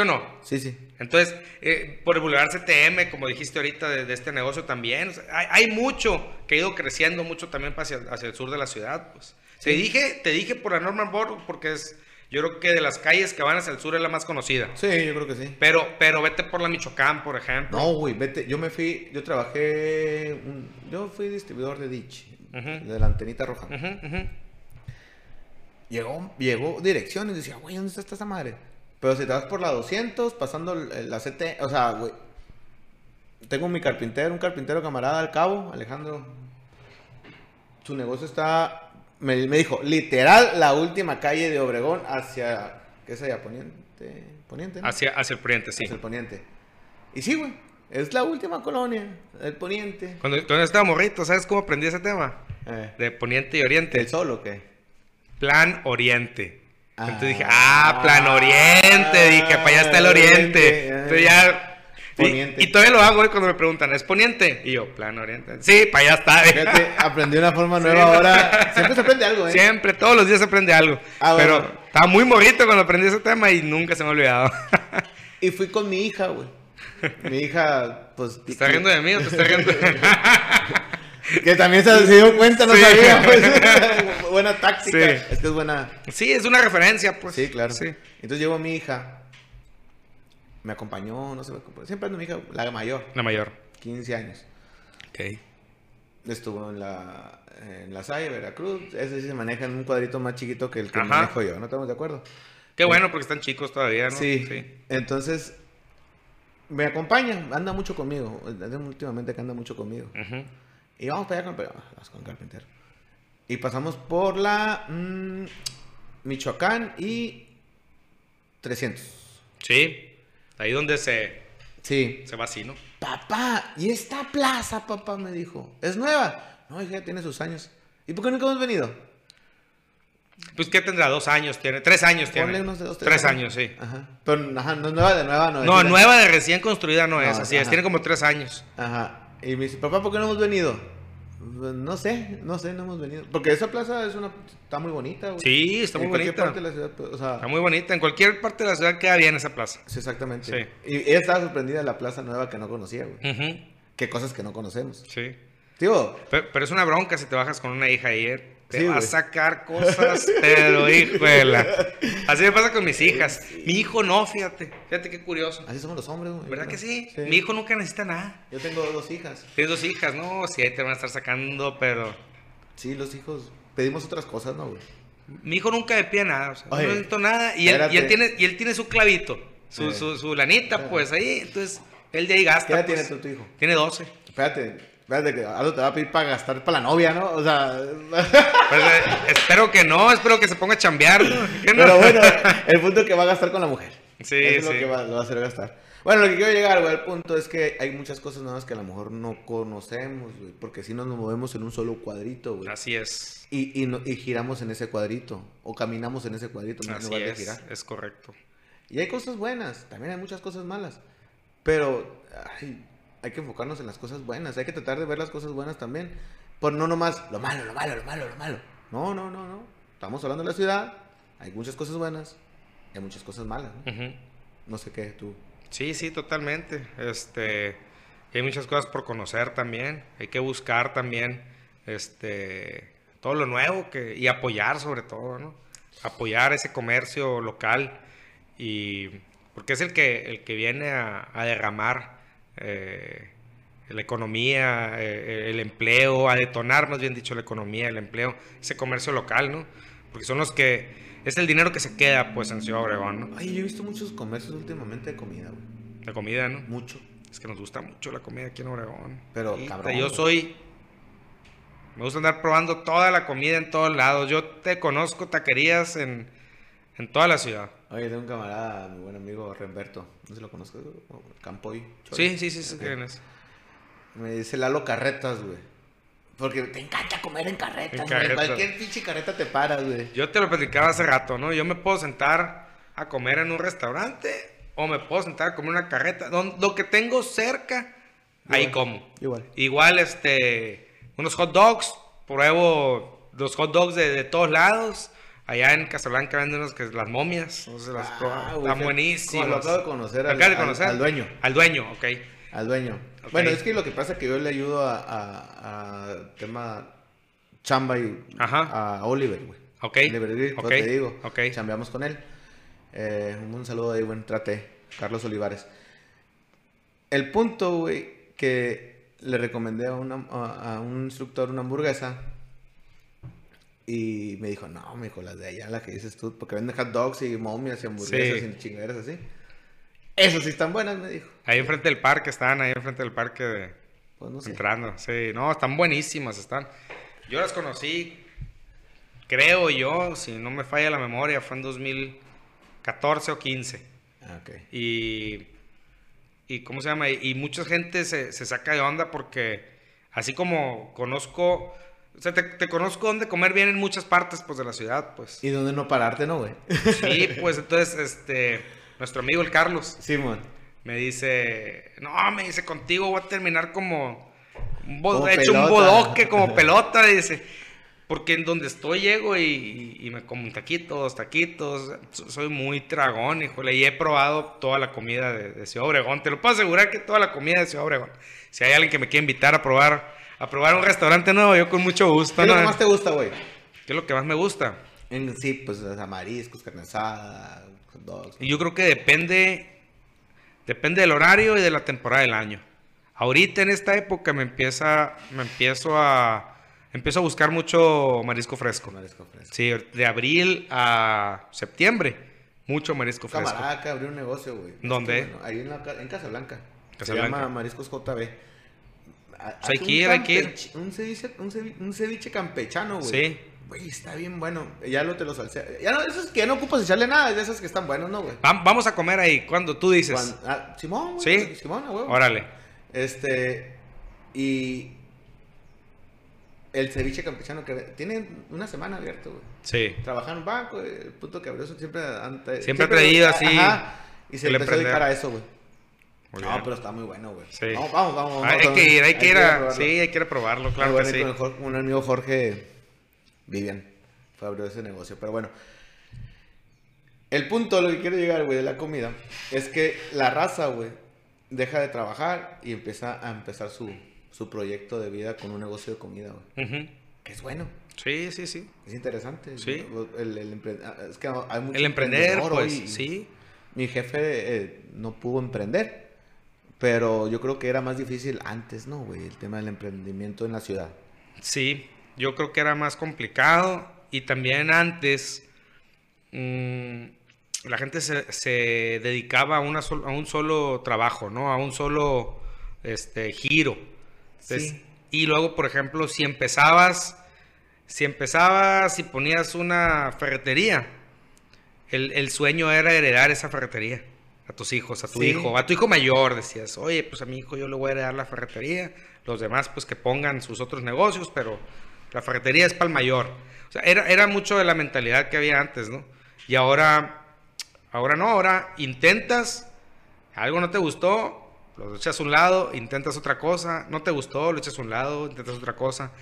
[SPEAKER 2] o no?
[SPEAKER 1] Sí, sí.
[SPEAKER 2] Entonces, eh, por el Boulevard CTM, como dijiste ahorita, de, de este negocio también, o sea, hay, hay mucho que ha ido creciendo mucho también hacia, hacia el sur de la ciudad. Pues. Te, dije, te dije por la Norman Borg porque es, yo creo que de las calles que van hacia el sur es la más conocida.
[SPEAKER 1] Sí, yo creo que sí.
[SPEAKER 2] Pero, pero vete por la Michoacán, por ejemplo.
[SPEAKER 1] No, güey, vete. Yo me fui, yo trabajé. un- yo fui distribuidor de Ditch, de la antenita roja. Llegó, llegó dirección y decía, güey, ¿dónde está esa madre? Pero si te vas por la 200, pasando la CT, o sea, güey. Tengo mi carpintero, un carpintero camarada al cabo, Alejandro. Su negocio está, me, me dijo, literal, la última calle de Obregón hacia, ¿qué es allá? Poniente, poniente, ¿no?
[SPEAKER 2] Hacia, hacia el poniente, sí.
[SPEAKER 1] Hacia el poniente. Y sí, güey, es la última colonia, el poniente.
[SPEAKER 2] Cuando, cuando estaba morrito, ¿sabes cómo aprendí ese tema?
[SPEAKER 1] Eh,
[SPEAKER 2] De poniente y oriente.
[SPEAKER 1] ¿El sol o qué?
[SPEAKER 2] Plan Oriente. Entonces dije,
[SPEAKER 1] Ah.
[SPEAKER 2] Plan Oriente. Dije, para allá está el Oriente.
[SPEAKER 1] Oriente, ah.
[SPEAKER 2] Entonces ya. y-
[SPEAKER 1] Poniente.
[SPEAKER 2] Y, todavía lo hago eh, cuando me preguntan, ¿es Poniente? Y yo, Plan Oriente. Sí, para allá está.
[SPEAKER 1] Fíjate, aprendí una forma nueva ahora. Siempre se aprende algo, ¿eh?
[SPEAKER 2] Siempre, todos los días se aprende algo.
[SPEAKER 1] Ah, bueno.
[SPEAKER 2] Pero estaba muy morrito cuando aprendí ese tema y nunca se me ha olvidado.
[SPEAKER 1] Y fui con mi hija, güey. Mi hija, pues.
[SPEAKER 2] ¿Te estás riendo de mí o te estás riendo de
[SPEAKER 1] Que también se, dio cuenta, no
[SPEAKER 2] Sí.
[SPEAKER 1] sabía, pues. buena táctica.
[SPEAKER 2] Sí.
[SPEAKER 1] Es que es buena.
[SPEAKER 2] Sí, es una referencia, pues.
[SPEAKER 1] Sí, claro.
[SPEAKER 2] Sí.
[SPEAKER 1] Entonces llegó mi hija. Me acompañó, no sé, siempre ando mi hija, la mayor,
[SPEAKER 2] La mayor.
[SPEAKER 1] 15 años.
[SPEAKER 2] Ok.
[SPEAKER 1] Estuvo en la, en la Salle, Veracruz. Ese sí se maneja en un cuadrito más chiquito que el que
[SPEAKER 2] Ajá.
[SPEAKER 1] manejo yo, ¿no estamos de acuerdo?
[SPEAKER 2] Qué bueno porque están chicos todavía, ¿no?
[SPEAKER 1] Sí. Entonces, me acompaña, anda mucho conmigo. Últimamente que anda mucho conmigo. Y vamos para allá con, ah, vamos con carpintero. Y pasamos por la mm, Michoacán y 300.
[SPEAKER 2] Sí. Ahí donde se,
[SPEAKER 1] Sí.
[SPEAKER 2] se va así, ¿no?
[SPEAKER 1] Papá, ¿y esta plaza, papá? Me dijo. ¿Es nueva? No, hija, ya tiene sus años. ¿Y por qué nunca hemos venido?
[SPEAKER 2] Pues, ¿qué tendrá? ¿Dos años tiene? ¿Tres años tiene?
[SPEAKER 1] Ponle unos dos,
[SPEAKER 2] Tres años, sí.
[SPEAKER 1] Ajá. Pero, ajá, no es nueva de nueva, no. es
[SPEAKER 2] No, nueva de recién construida no es, así es. Tiene como tres años.
[SPEAKER 1] Ajá. Y me dice, papá, ¿por qué no hemos venido? No sé, no sé, no hemos venido. Porque esa plaza es una, está muy bonita, güey.
[SPEAKER 2] Sí, está muy
[SPEAKER 1] En
[SPEAKER 2] bonita.
[SPEAKER 1] parte de la ciudad, pues, o sea,
[SPEAKER 2] Está muy bonita. En cualquier parte de la ciudad queda bien esa plaza.
[SPEAKER 1] sí, exactamente.
[SPEAKER 2] Sí.
[SPEAKER 1] Y ella estaba sorprendida de la plaza nueva que no conocía, güey.
[SPEAKER 2] Ujú,
[SPEAKER 1] Qué cosas que no conocemos.
[SPEAKER 2] Sí.
[SPEAKER 1] Tío,
[SPEAKER 2] Pero, pero es una bronca si te bajas con una hija ¿eh? Te
[SPEAKER 1] Sí,
[SPEAKER 2] va a sacar cosas, pero híjole. Así me pasa con mis hijas. Mi hijo no, fíjate. Fíjate qué curioso.
[SPEAKER 1] así somos los hombres, güey.
[SPEAKER 2] ¿Verdad que sí?
[SPEAKER 1] Sí.
[SPEAKER 2] Mi hijo nunca necesita nada.
[SPEAKER 1] Yo tengo dos hijas.
[SPEAKER 2] Tienes dos hijas, no, sí, ahí te van a estar sacando, pero...
[SPEAKER 1] Sí, los hijos. Pedimos otras cosas, ¿no, güey?
[SPEAKER 2] Mi hijo nunca me pide nada, o sea,
[SPEAKER 1] Oye,
[SPEAKER 2] no necesito nada. Y él, y, él
[SPEAKER 1] espérate.
[SPEAKER 2] tiene, y él tiene su clavito, su,
[SPEAKER 1] Eh.
[SPEAKER 2] su, su lanita, pues ahí. Entonces, él de ahí gasta.
[SPEAKER 1] ¿Qué edad
[SPEAKER 2] pues.
[SPEAKER 1] tiene tu, tu hijo?
[SPEAKER 2] Tiene 12.
[SPEAKER 1] Espérate, espérate, que algo te va a pedir para gastar para la novia, ¿no? O sea.
[SPEAKER 2] Pues, eh, espero que no, espero que se ponga a chambear. ¿no? ¿Qué no?
[SPEAKER 1] Pero bueno, el punto es que va a gastar con la mujer.
[SPEAKER 2] Sí,
[SPEAKER 1] Eso es lo
[SPEAKER 2] sí.
[SPEAKER 1] que va, lo va a hacer gastar. Bueno, lo que quiero llegar, güey, al punto es que hay muchas cosas nuevas que a lo mejor no conocemos, güey, porque si no nos movemos en un solo cuadrito, güey.
[SPEAKER 2] Así es.
[SPEAKER 1] Y, y, no- y giramos en ese cuadrito, o caminamos en ese cuadrito en
[SPEAKER 2] Así
[SPEAKER 1] de
[SPEAKER 2] es.
[SPEAKER 1] girar.
[SPEAKER 2] Es correcto.
[SPEAKER 1] Y hay cosas buenas, también hay muchas cosas malas. Pero ay, hay que enfocarnos en las cosas buenas, hay que tratar de ver las cosas buenas también. Por no nomás lo malo, lo malo, lo malo, lo malo. No, no, no, no. Estamos hablando de la ciudad, hay muchas cosas buenas, hay muchas cosas malas. ¿no? Sé qué, tú.
[SPEAKER 2] Sí, sí, totalmente. Este, hay muchas cosas por conocer también. Hay que buscar también, este, todo lo nuevo que y apoyar sobre todo, ¿no? Apoyar ese comercio local y porque es el que el que viene a, a derramar eh, la economía, eh, el empleo, a detonar, más bien dicho, la economía, el empleo, ese comercio local, ¿no? Porque son los que es el dinero que se queda, pues, en Ciudad Obregón, ¿no?
[SPEAKER 1] Ay, yo he visto muchos comercios últimamente de comida, güey.
[SPEAKER 2] La comida, ¿no?
[SPEAKER 1] Mucho.
[SPEAKER 2] Es que nos gusta mucho la comida aquí en Obregón.
[SPEAKER 1] Pero,
[SPEAKER 2] Ahorita
[SPEAKER 1] cabrón,
[SPEAKER 2] Yo soy Me gusta andar probando toda la comida en todos lados. Yo te conozco taquerías en, en toda la ciudad.
[SPEAKER 1] Oye, tengo un camarada, mi buen amigo Remberto. No sé si lo conozco, Campoy.
[SPEAKER 2] Sí, sí, sí, sí, quién es.
[SPEAKER 1] Me dice Lalo Carretas, güey. Porque te encanta comer en carretas, güey. Cualquier pinche carreta te paras, güey.
[SPEAKER 2] Yo te lo platicaba hace rato, ¿no? Yo me puedo sentar a comer en un restaurante o me puedo sentar a comer en una carreta. Lo que tengo cerca, ahí como.
[SPEAKER 1] Igual.
[SPEAKER 2] Igual, este, unos hot dogs. Pruebo los hot dogs de, todos lados. Allá en Casablanca venden unos que las momias. No sé, las ah, Están buenísimas.
[SPEAKER 1] Lo acabo de conocer, al, de conocer? Al, dueño.
[SPEAKER 2] Al dueño, ok.
[SPEAKER 1] Al dueño. Bueno, es que lo que pasa es que yo le ayudo a, a, tema chamba y a Oliver, güey.
[SPEAKER 2] Ok.
[SPEAKER 1] Oliver, okay. te digo. Ok. Chambeamos con él. Eh, un saludo ahí, buen trate. Carlos Olivares. El punto, güey, que le recomendé a, a, un instructor una hamburguesa. Y me dijo, no, me dijo, las de allá, la que dices tú, porque venden hot dogs y momias y hamburguesas y chingaderas así. Esas sí están buenas, me dijo.
[SPEAKER 2] Ahí enfrente del parque están, ahí enfrente del parque de... Pues no sé. Entrando, sí. No, están buenísimas, están. Yo las conocí, creo yo, si no me falla la memoria, fue en 2014 o 15.
[SPEAKER 1] Ah, ok.
[SPEAKER 2] Y... ¿Y cómo se llama? Y mucha gente se, se saca de onda porque así como conozco... O sea, te, te, conozco donde comer bien en muchas partes, pues, de la ciudad, pues.
[SPEAKER 1] Y donde no pararte, ¿no, güey?
[SPEAKER 2] Sí, pues, entonces, este nuestro amigo el Carlos.
[SPEAKER 1] Simón.
[SPEAKER 2] me dice, no, me dice, contigo voy a terminar como, un hecho un bodoque, como pelota, dice. Porque en donde estoy llego y, me como taquitos, taquitos. Soy muy tragón, híjole. Y he probado toda la comida de, Ciudad Obregón. Te lo puedo asegurar que toda la comida de Ciudad Obregón. Si hay alguien que me quiere invitar a probar, a probar un restaurante nuevo, yo con mucho gusto.
[SPEAKER 1] ¿Qué es lo que más te gusta, güey?
[SPEAKER 2] ¿Qué es lo que más me gusta?
[SPEAKER 1] En, sí, pues mariscos, carne asada,
[SPEAKER 2] y yo creo que depende, depende del horario y de la temporada del año. Ahorita en esta época me empieza, me empiezo a, empiezo a buscar mucho marisco fresco.
[SPEAKER 1] Marisco fresco.
[SPEAKER 2] Sí, de abril a septiembre, mucho marisco fresco.
[SPEAKER 1] Camarada que abrió un negocio, güey.
[SPEAKER 2] ¿Dónde?
[SPEAKER 1] ahí en, la, en Casablanca. Se llama Mariscos JB.
[SPEAKER 2] Pues hay que ir, hay que ir.
[SPEAKER 1] Un ceviche, un ceviche campechano, güey.
[SPEAKER 2] Sí.
[SPEAKER 1] Güey, está bien bueno. Ya lo te lo salsé. Ya no, esos que no ocupas echarle nada, es de esos que están buenos, ¿no, güey?
[SPEAKER 2] vamos a comer ahí, cuando tú dices.
[SPEAKER 1] Ah, Simón,
[SPEAKER 2] güey. Sí.
[SPEAKER 1] Simón, güey.
[SPEAKER 2] Órale.
[SPEAKER 1] Este. Y. El ceviche campechano que tiene una semana abierto, güey.
[SPEAKER 2] Sí.
[SPEAKER 1] Trabaja en un banco, el puto eso siempre.
[SPEAKER 2] Antes, siempre, ha traído así. Ajá.
[SPEAKER 1] Y se empezó a dedicar a eso, güey. No, pero está muy bueno, güey.
[SPEAKER 2] Sí.
[SPEAKER 1] vamos, vamos, vamos.
[SPEAKER 2] hay, que ir, hay, que ir, a, sí, hay que ir a probarlo, claro que sí.
[SPEAKER 1] Con un amigo Jorge Vivian fue abrió ese negocio. Pero bueno, el punto lo que quiero llegar, güey, de la comida, es que la raza, güey, deja de trabajar y empieza a empezar su, su proyecto de vida con un negocio de comida, güey. Que es bueno.
[SPEAKER 2] Sí, sí, sí.
[SPEAKER 1] Es interesante.
[SPEAKER 2] Sí.
[SPEAKER 1] El, el, ah, es que hay mucho
[SPEAKER 2] el emprender, pues, sí.
[SPEAKER 1] Mi jefe eh, no pudo emprender, pero yo creo que era más difícil antes, ¿no, güey? El tema del emprendimiento en la ciudad.
[SPEAKER 2] Sí, yo creo que era más complicado y también antes mm, la gente se, dedicaba a, una a, un solo trabajo, ¿no? A un solo este, giro. Y luego, por ejemplo, si empezabas, si empezabas y ponías una ferretería, el, sueño era heredar esa ferretería a tus hijos, a tu hijo, a tu hijo mayor, decías, oye, pues a mi hijo yo le voy a heredar la ferretería, los demás pues que pongan sus otros negocios, pero la ferretería es para el mayor. O sea, era, era mucho de la mentalidad que había antes, ¿no? Y ahora, ahora no, ahora intentas, algo no te gustó, lo echas a un lado, intentas otra cosa, no te gustó, lo echas a un lado, intentas otra cosa.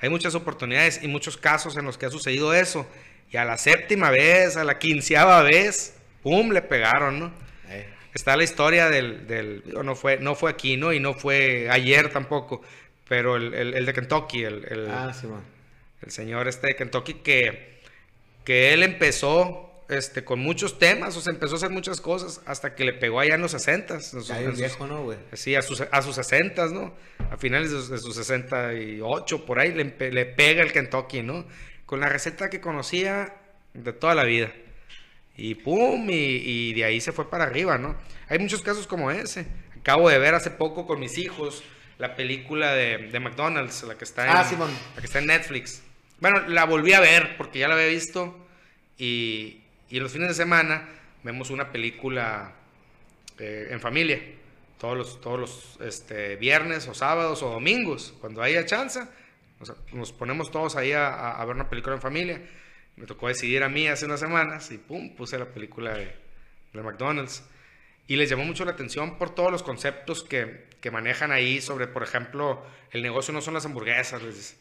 [SPEAKER 2] Hay muchas oportunidades y muchos casos en los que ha sucedido eso. Y a la séptima vez, a la quinceava vez, ¡pum! le pegaron, ¿no? Está la historia del, del no, fue, no fue aquí, ¿no? Y no fue ayer tampoco, pero el, el, de Kentucky, el, el,
[SPEAKER 1] ah, sí,
[SPEAKER 2] el señor este de Kentucky, que, que él empezó este, con muchos temas, o sea, empezó a hacer muchas cosas hasta que le pegó allá en los 60.
[SPEAKER 1] Ya es viejo, ¿no, güey?
[SPEAKER 2] Sí, a sus, a sus 60, ¿no? A finales de sus, 68, por ahí, le, le, pega el Kentucky, ¿no? Con la receta que conocía de toda la vida. Y pum, y, y de ahí se fue para arriba, ¿no? Hay muchos casos como ese. Acabo de ver hace poco con mis hijos la película de, de McDonald's, la que está en,
[SPEAKER 1] Ah,
[SPEAKER 2] la que está en Netflix. Bueno, la volví a ver porque ya la había visto y, y los fines de semana vemos una película eh, en familia. Todos los, todos los este, viernes o sábados o domingos, cuando haya chance, nos ponemos todos ahí a ver una película en familia. Me tocó decidir a mí hace unas semanas y pum, puse la película de, de McDonald's. Y les llamó mucho la atención por todos los conceptos que, que manejan ahí sobre, por ejemplo, el negocio no son las hamburguesas, les.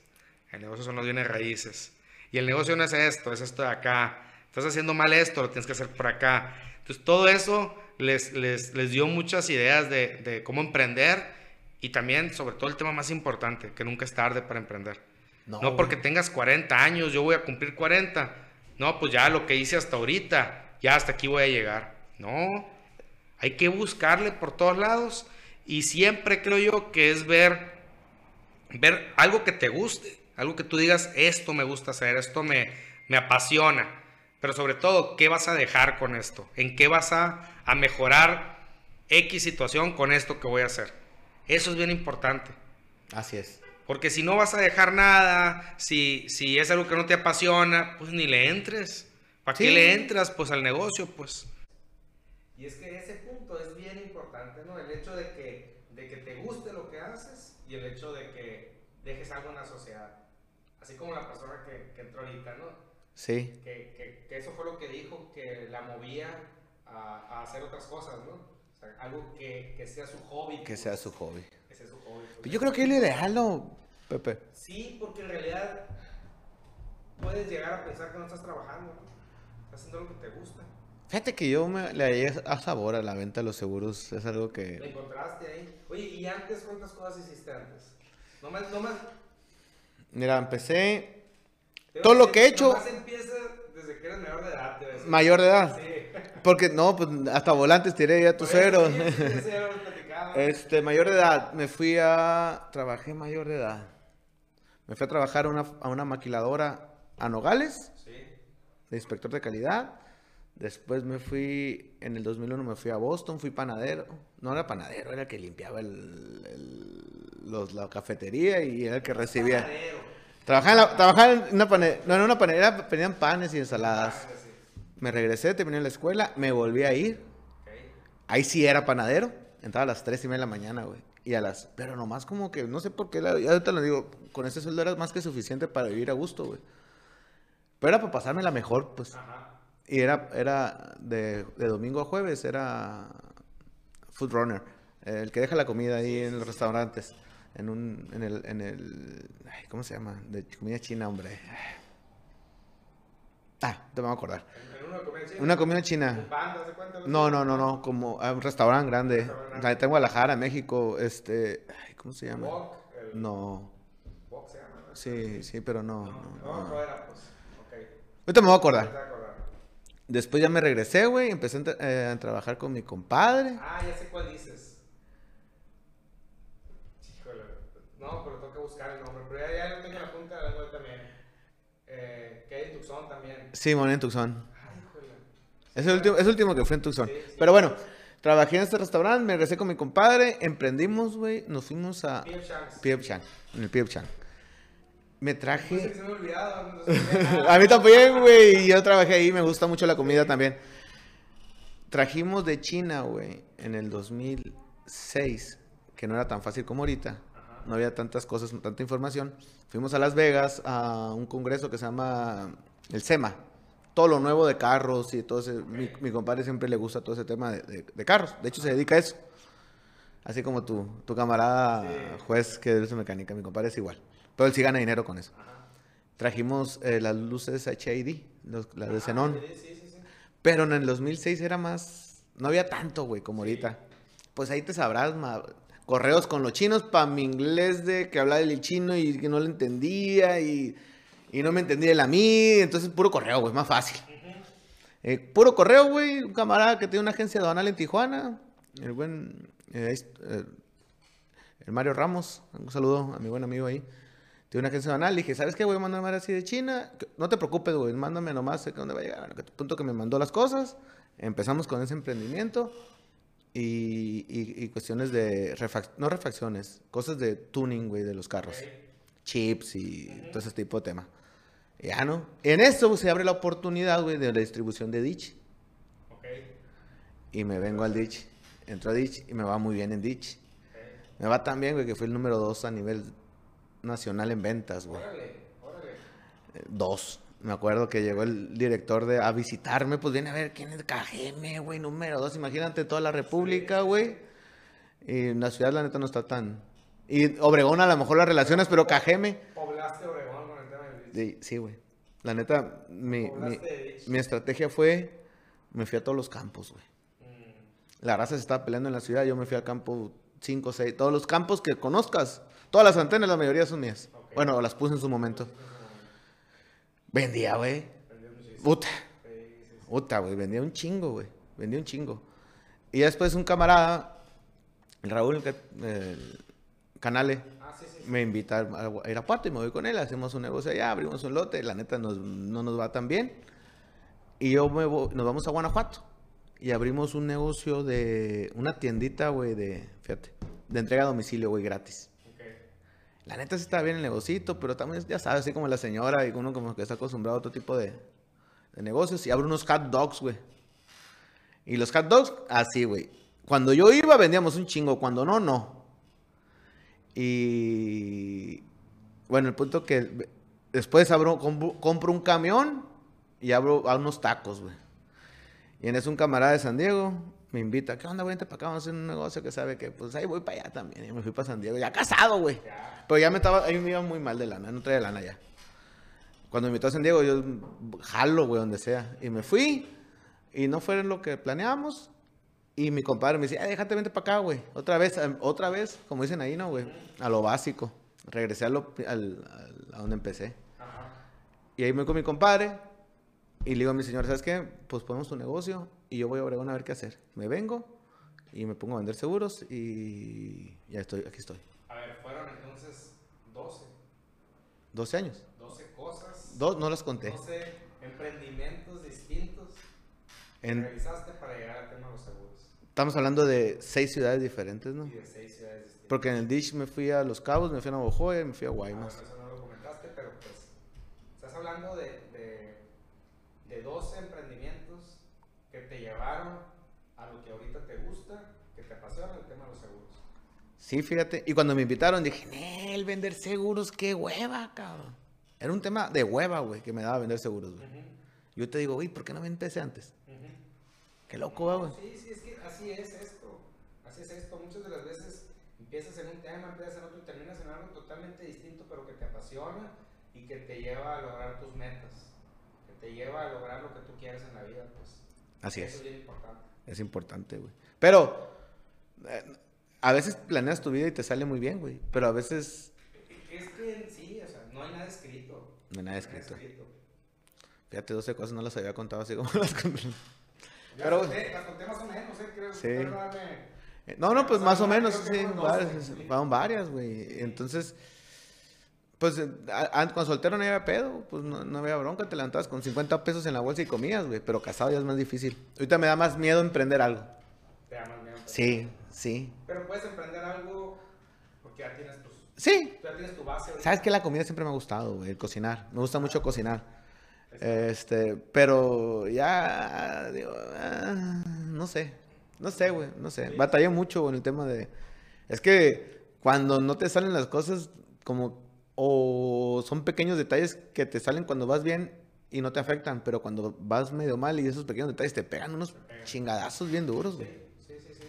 [SPEAKER 2] El negocio son los bienes raíces. Y el negocio no es esto, es esto de acá. Estás haciendo mal esto, lo tienes que hacer por acá. Entonces, todo eso les, les, les dio muchas ideas de, de cómo emprender y también, sobre todo, el tema más importante, que nunca es tarde para emprender.
[SPEAKER 1] No,
[SPEAKER 2] porque tengas 40 años, yo voy a cumplir 40. No, pues ya lo que hice hasta ahorita, ya hasta aquí voy a llegar. No, hay que buscarle por todos lados y siempre creo yo que es ver, ver algo que te guste, algo que tú digas, esto me gusta hacer, esto me, me apasiona. Pero sobre todo, ¿qué vas a dejar con esto? ¿En qué vas a, a mejorar X situación con esto que voy a hacer? Eso es bien importante.
[SPEAKER 1] Así es.
[SPEAKER 2] Porque si no vas a dejar nada, si, si es algo que no te apasiona, pues ni le entres. ¿Para
[SPEAKER 1] Sí.
[SPEAKER 2] qué le entras? Pues al negocio, pues. Y es que ese punto es bien importante, ¿no? El hecho de que, de que te guste lo que haces y el hecho de que dejes algo en la sociedad. Así como la persona que, que entró ahorita, ¿no?
[SPEAKER 1] Sí.
[SPEAKER 2] Que, que- que eso fue lo que dijo, que la movía a, a hacer otras cosas, ¿no? O sea, algo que, que sea su hobby.
[SPEAKER 1] Que
[SPEAKER 2] pues.
[SPEAKER 1] sea su hobby.
[SPEAKER 2] Que sea su hobby. pues.
[SPEAKER 1] Yo creo que es lo ideal, ¿no, Pepe?
[SPEAKER 2] Sí, porque en realidad puedes llegar a pensar que no estás trabajando, ¿no? Estás haciendo lo que te gusta.
[SPEAKER 1] Fíjate que yo me, le hallé a sabor a la venta de los seguros. Es algo
[SPEAKER 2] Lo
[SPEAKER 1] que...
[SPEAKER 2] encontraste ahí. Oye, ¿y antes cuántas cosas hiciste antes? No más, no más.
[SPEAKER 1] Mira, empecé Todo lo que he hecho-
[SPEAKER 2] Nomás empieza desde que eres mayor de edad, te
[SPEAKER 1] mayor de edad.
[SPEAKER 2] Sí.
[SPEAKER 1] Porque no, pues hasta volantes tiré ya tus ceros.
[SPEAKER 2] sí, sí,
[SPEAKER 1] Este, mayor de edad, me fui a... Trabajé mayor de edad. Me fui a trabajar a una, a una maquiladora a Nogales,
[SPEAKER 2] Sí.
[SPEAKER 1] de inspector de calidad. Después me fui, en el 2001 me fui a Boston, fui panadero. No era panadero, era el que limpiaba el, el- los- la cafetería y era el que recibía.
[SPEAKER 2] Panadero.
[SPEAKER 1] Trabajaba en, la- trabajaba en una panera, no, en una panera, panes y ensaladas.
[SPEAKER 2] Ah.
[SPEAKER 1] Me regresé, terminé la escuela, me volví a ir. Ahí sí era panadero. Entraba a las 3 y media de la mañana, güey. Y a las... Pero nomás como que, no sé por qué, la, ya ahorita lo digo, con ese sueldo era más que suficiente para vivir a gusto, güey. Pero era para pasarme la mejor, pues.
[SPEAKER 2] Ajá.
[SPEAKER 1] Y era, era de, de domingo a jueves, era food runner. El que deja la comida ahí en los restaurantes. En un, en el, en el, ay, ¿cómo se llama? De comida china, hombre. Ah, te me voy a acordar.
[SPEAKER 2] Una comida china.
[SPEAKER 1] Una comida china.
[SPEAKER 2] ¿Un panda, ¿se cuenta?
[SPEAKER 1] No, no, no, no, como a un restaurante grande.
[SPEAKER 2] Restaurante.
[SPEAKER 1] En Guadalajara, México, este, ay, ¿cómo se llama?
[SPEAKER 2] Wok, el
[SPEAKER 1] No,
[SPEAKER 2] wok se llama. ¿no?
[SPEAKER 1] sí, sí, pero no. no,
[SPEAKER 2] No,
[SPEAKER 1] no.
[SPEAKER 2] no era, pues. Ok.
[SPEAKER 1] Ahorita me voy a acordar. Después ya me regresé, güey, empecé a, eh, a trabajar con mi compadre.
[SPEAKER 2] Ah, ya sé cuál dices. Híjole. No, pero tengo que buscar el nombre. Pero ya, ya lo tengo en la punta de la lengua también. Eh, que hay en Tucson también.
[SPEAKER 1] Sí, moné en Tucson.
[SPEAKER 2] Ay, híjole.
[SPEAKER 1] Es el último, es el último que fue en Tucson.
[SPEAKER 2] Sí, sí.
[SPEAKER 1] Pero bueno, trabajé en este restaurante, me regresé con mi compadre, emprendimos, güey, nos fuimos a.
[SPEAKER 2] P.F.
[SPEAKER 1] Chang, en el P.F. Chang. Me traje...
[SPEAKER 2] se me ha olvidado. no sé nada.
[SPEAKER 1] A mí también, güey. y Yo trabajé ahí, me gusta mucho la comida también. Trajimos de China, güey, en el 2006, que no era tan fácil como ahorita. No había tantas cosas, tanta información. Fuimos a Las Vegas a un congreso que se llama el SEMA. Todo lo nuevo de carros y todo ese. Mi, mi compadre siempre le gusta todo ese tema de, de- de carros. De hecho, se dedica a eso. Así como tu, tu camarada juez que es mecánica. Mi compadre es igual. Pero él sí gana dinero con eso. Trajimos eh, las luces HID, los- las de xenón.
[SPEAKER 2] Sí, sí, sí. sí.
[SPEAKER 1] Pero en el 2006 era más. No había tanto, güey, como ahorita. Pues ahí te sabrás, ma- correos con los chinos para mi inglés de que hablaba el chino y que no lo entendía y, y no me entendía él a mí. Entonces, puro correo, güey, más fácil. Eh, puro correo, güey. Un camarada que tiene una agencia aduanal en Tijuana. El buen. eh, eh, el Mario Ramos. Un saludo a mi buen amigo ahí. Tiene una agencia aduanal. Le dije, ¿sabes qué? Voy a mandar así de China. No te preocupes, güey. Mándame nomás sé que dónde va a llegar. Bueno, que- punto que me mandó las cosas. Empezamos con ese emprendimiento. y, y, y cuestiones de, refac- no refacciones, cosas de tuning, güey, de los carros. Chips y todo ese tipo de tema. Ya, ¿no? En eso se abre la oportunidad, güey, de la distribución de Ditch.
[SPEAKER 2] Ok.
[SPEAKER 1] Y me vengo al Ditch. Entro a Ditch y me va muy bien en Ditch. Me va tan bien, güey, que fui el número dos a nivel nacional en ventas, güey.
[SPEAKER 2] Órale, órale.
[SPEAKER 1] Eh, Dos. Me acuerdo que llegó el director de a visitarme, pues viene a ver quién es KGM, güey, número dos. Imagínate toda la República, güey. Y en la ciudad, la neta, no está tan. Y Obregón, a lo mejor las relaciones, pero KGM.
[SPEAKER 2] Poblaste Obregón con el tema del
[SPEAKER 1] Sí, sí, güey. La neta, mi, mi, estrategia fue. Me fui a todos los campos, güey. La raza se estaba peleando en la ciudad, yo me fui al campo 5, 6, todos los campos que conozcas. Todas las antenas, la mayoría son mías. Bueno, las puse en su momento. Vendía, güey. Puta. Puta, güey. Vendía un chingo, güey. Vendía un chingo. Y después un camarada, el Raúl, el, Canale. Me invita a Irapuato y me voy con él. Hacemos un negocio allá, abrimos un lote. La neta nos- no nos va tan bien. Y yo me voy- nos vamos a Guanajuato. Y abrimos un negocio de una tiendita, güey, de, fíjate, de entrega a domicilio, güey, gratis. La neta sí está bien el negocito, pero también, ya sabes, así como la señora y uno como que está acostumbrado a otro tipo de, de negocios. Y abre unos hot dogs, güey. Y los hot dogs, así, güey. Cuando yo iba vendíamos un chingo, cuando no, no. Y bueno, el punto que después abro, compro, un camión y abro a unos tacos, güey. Y en eso un camarada de San Diego me invita, ¿qué onda, güey? Para acá, vamos a hacer un negocio que sabe que, pues ahí voy para allá también. Y me fui para San Diego, ya casado, güey. Pero ya me estaba, ahí me iba muy mal de lana, no traía lana ya. Cuando me invitó a San Diego, yo jalo, güey, donde sea. Y me fui, y no fue lo que planeamos. Y mi compadre me dice, "Ay, déjate, vente para acá, güey. Otra vez, otra vez, como dicen ahí, ¿no, güey? A lo básico. Regresé a, lo, al, al- a donde empecé.
[SPEAKER 2] Ajá.
[SPEAKER 1] Y ahí me voy con mi compadre. Y le digo a mi señor, ¿sabes qué? Pues ponemos tu negocio y yo voy a Obregón a ver qué hacer. Me vengo y me pongo a vender seguros y ya estoy, aquí estoy.
[SPEAKER 2] A ver, fueron entonces 12.
[SPEAKER 1] 12 años.
[SPEAKER 2] 12 cosas.
[SPEAKER 1] Dos, no las conté.
[SPEAKER 2] 12 emprendimientos distintos que
[SPEAKER 1] En-
[SPEAKER 2] realizaste para llegar al tema de los seguros.
[SPEAKER 1] Estamos hablando de seis ciudades diferentes, ¿no?
[SPEAKER 2] Y de 6 ciudades distintas.
[SPEAKER 1] Porque en el Dish me fui a Los Cabos, me fui a Navojoa y me fui a
[SPEAKER 2] Ah, bueno,
[SPEAKER 1] Guaymas.
[SPEAKER 2] eso no lo comentaste, pero pues estás hablando de, de, de 12 emprendimientos que te llevaron a lo que ahorita te gusta, que te apasiona el tema de los seguros.
[SPEAKER 1] Sí, fíjate. Y cuando me invitaron dije, el vender seguros, qué hueva, cabrón. Era un tema de hueva, güey, que me daba vender seguros, güey. Yo te digo, güey, ¿por qué no me empecé antes? Qué loco, güey.
[SPEAKER 2] Sí, sí, es que así es esto. Así es esto. Muchas de las veces empiezas en un tema, empiezas en otro y terminas en algo totalmente distinto, pero que te apasiona y que te lleva a lograr tus metas. Que te lleva a lograr lo que tú quieres en la vida, pues.
[SPEAKER 1] Así
[SPEAKER 2] Eso
[SPEAKER 1] es.
[SPEAKER 2] es bien importante.
[SPEAKER 1] Es importante, güey. Pero eh, a veces planeas tu vida y te sale muy bien, güey. Pero a veces
[SPEAKER 2] Es que sí, o sea, no hay nada escrito.
[SPEAKER 1] no hay nada escrito. Fíjate, 12 cosas no las había contado así como las conté.
[SPEAKER 2] Ya
[SPEAKER 1] Pero-
[SPEAKER 2] las conté, las conté más o menos, ¿eh? Creo
[SPEAKER 1] Sí.
[SPEAKER 2] darme-
[SPEAKER 1] No, no, pues más o menos, sí,
[SPEAKER 2] fueron
[SPEAKER 1] varias,
[SPEAKER 2] 12, sí.
[SPEAKER 1] fueron varias, güey. Entonces, pues a- a- cuando soltero no había pedo, pues no, no había bronca, te levantabas con 50 pesos en la bolsa y comías, güey. Pero casado ya es más difícil. Ahorita me da más miedo emprender algo.
[SPEAKER 2] Te da más miedo.
[SPEAKER 1] Sí, sí.
[SPEAKER 2] Pero puedes emprender algo porque ya tienes tus,
[SPEAKER 1] Sí,
[SPEAKER 2] ya tienes tu base. ahorita.
[SPEAKER 1] Sabes que la comida siempre me ha gustado, güey, el cocinar. Me gusta mucho cocinar. Este, pero ya, digo, ah, no sé, no sé, güey, no sé. Batallé mucho con el tema de... Es que cuando no te salen las cosas, como, o son pequeños detalles que te salen cuando vas bien y no te afectan, pero cuando vas medio mal y esos pequeños detalles te pegan unos chingadazos bien duros, güey.
[SPEAKER 2] Sí, sí, sí.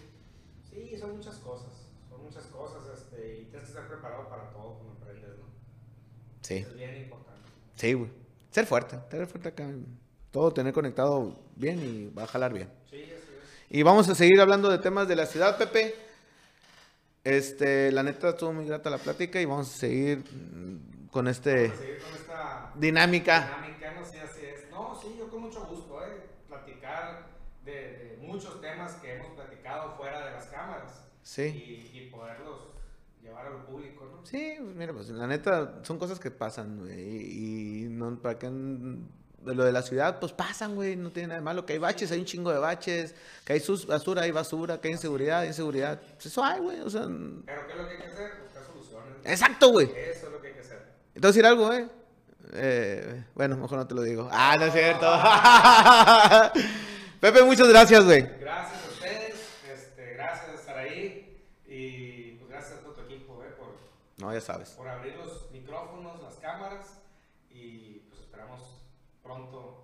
[SPEAKER 2] Sí, son muchas cosas. Son muchas cosas, este, y tienes que estar preparado para todo como emprendes, ¿no?
[SPEAKER 1] Sí,
[SPEAKER 2] Eso es bien importante.
[SPEAKER 1] sí, güey. Ser fuerte, ser fuerte acá. Todo tener conectado bien y va a jalar bien.
[SPEAKER 2] Sí, así es.
[SPEAKER 1] Y vamos a seguir hablando de temas de la ciudad, Pepe. Este, la neta estuvo muy grata la plática y vamos a seguir mm, con este
[SPEAKER 2] seguir con esta
[SPEAKER 1] dinámica.
[SPEAKER 2] dinámica, no sé, así es. No, sí, yo con mucho gusto, ¿eh? Platicar de, de muchos temas que hemos platicado fuera de las cámaras.
[SPEAKER 1] Sí.
[SPEAKER 2] Y, y poderlos llevar al público, ¿no?
[SPEAKER 1] Sí, pues mira, pues la neta son cosas que pasan, güey, y, no para qué de lo de la ciudad, pues pasan, güey, no tiene nada de malo. Que hay baches, hay un chingo de baches. Que hay sus- basura, hay basura. Que hay inseguridad, hay inseguridad. Pues eso hay, güey, o sea...
[SPEAKER 2] Pero ¿qué es lo que hay que hacer? Buscar soluciones.
[SPEAKER 1] Exacto, güey.
[SPEAKER 2] Eso es lo que hay que hacer.
[SPEAKER 1] ¿Te voy a decir algo, güey? Eh, bueno, mejor no te lo digo. Ah, no es cierto. Pepe, muchas gracias, güey.
[SPEAKER 2] Gracias a ustedes, este, gracias por estar ahí y pues gracias a todo tu equipo eh, por,
[SPEAKER 1] No, ya sabes.
[SPEAKER 2] por abrir los micrófonos, las cámaras y pues esperamos pronto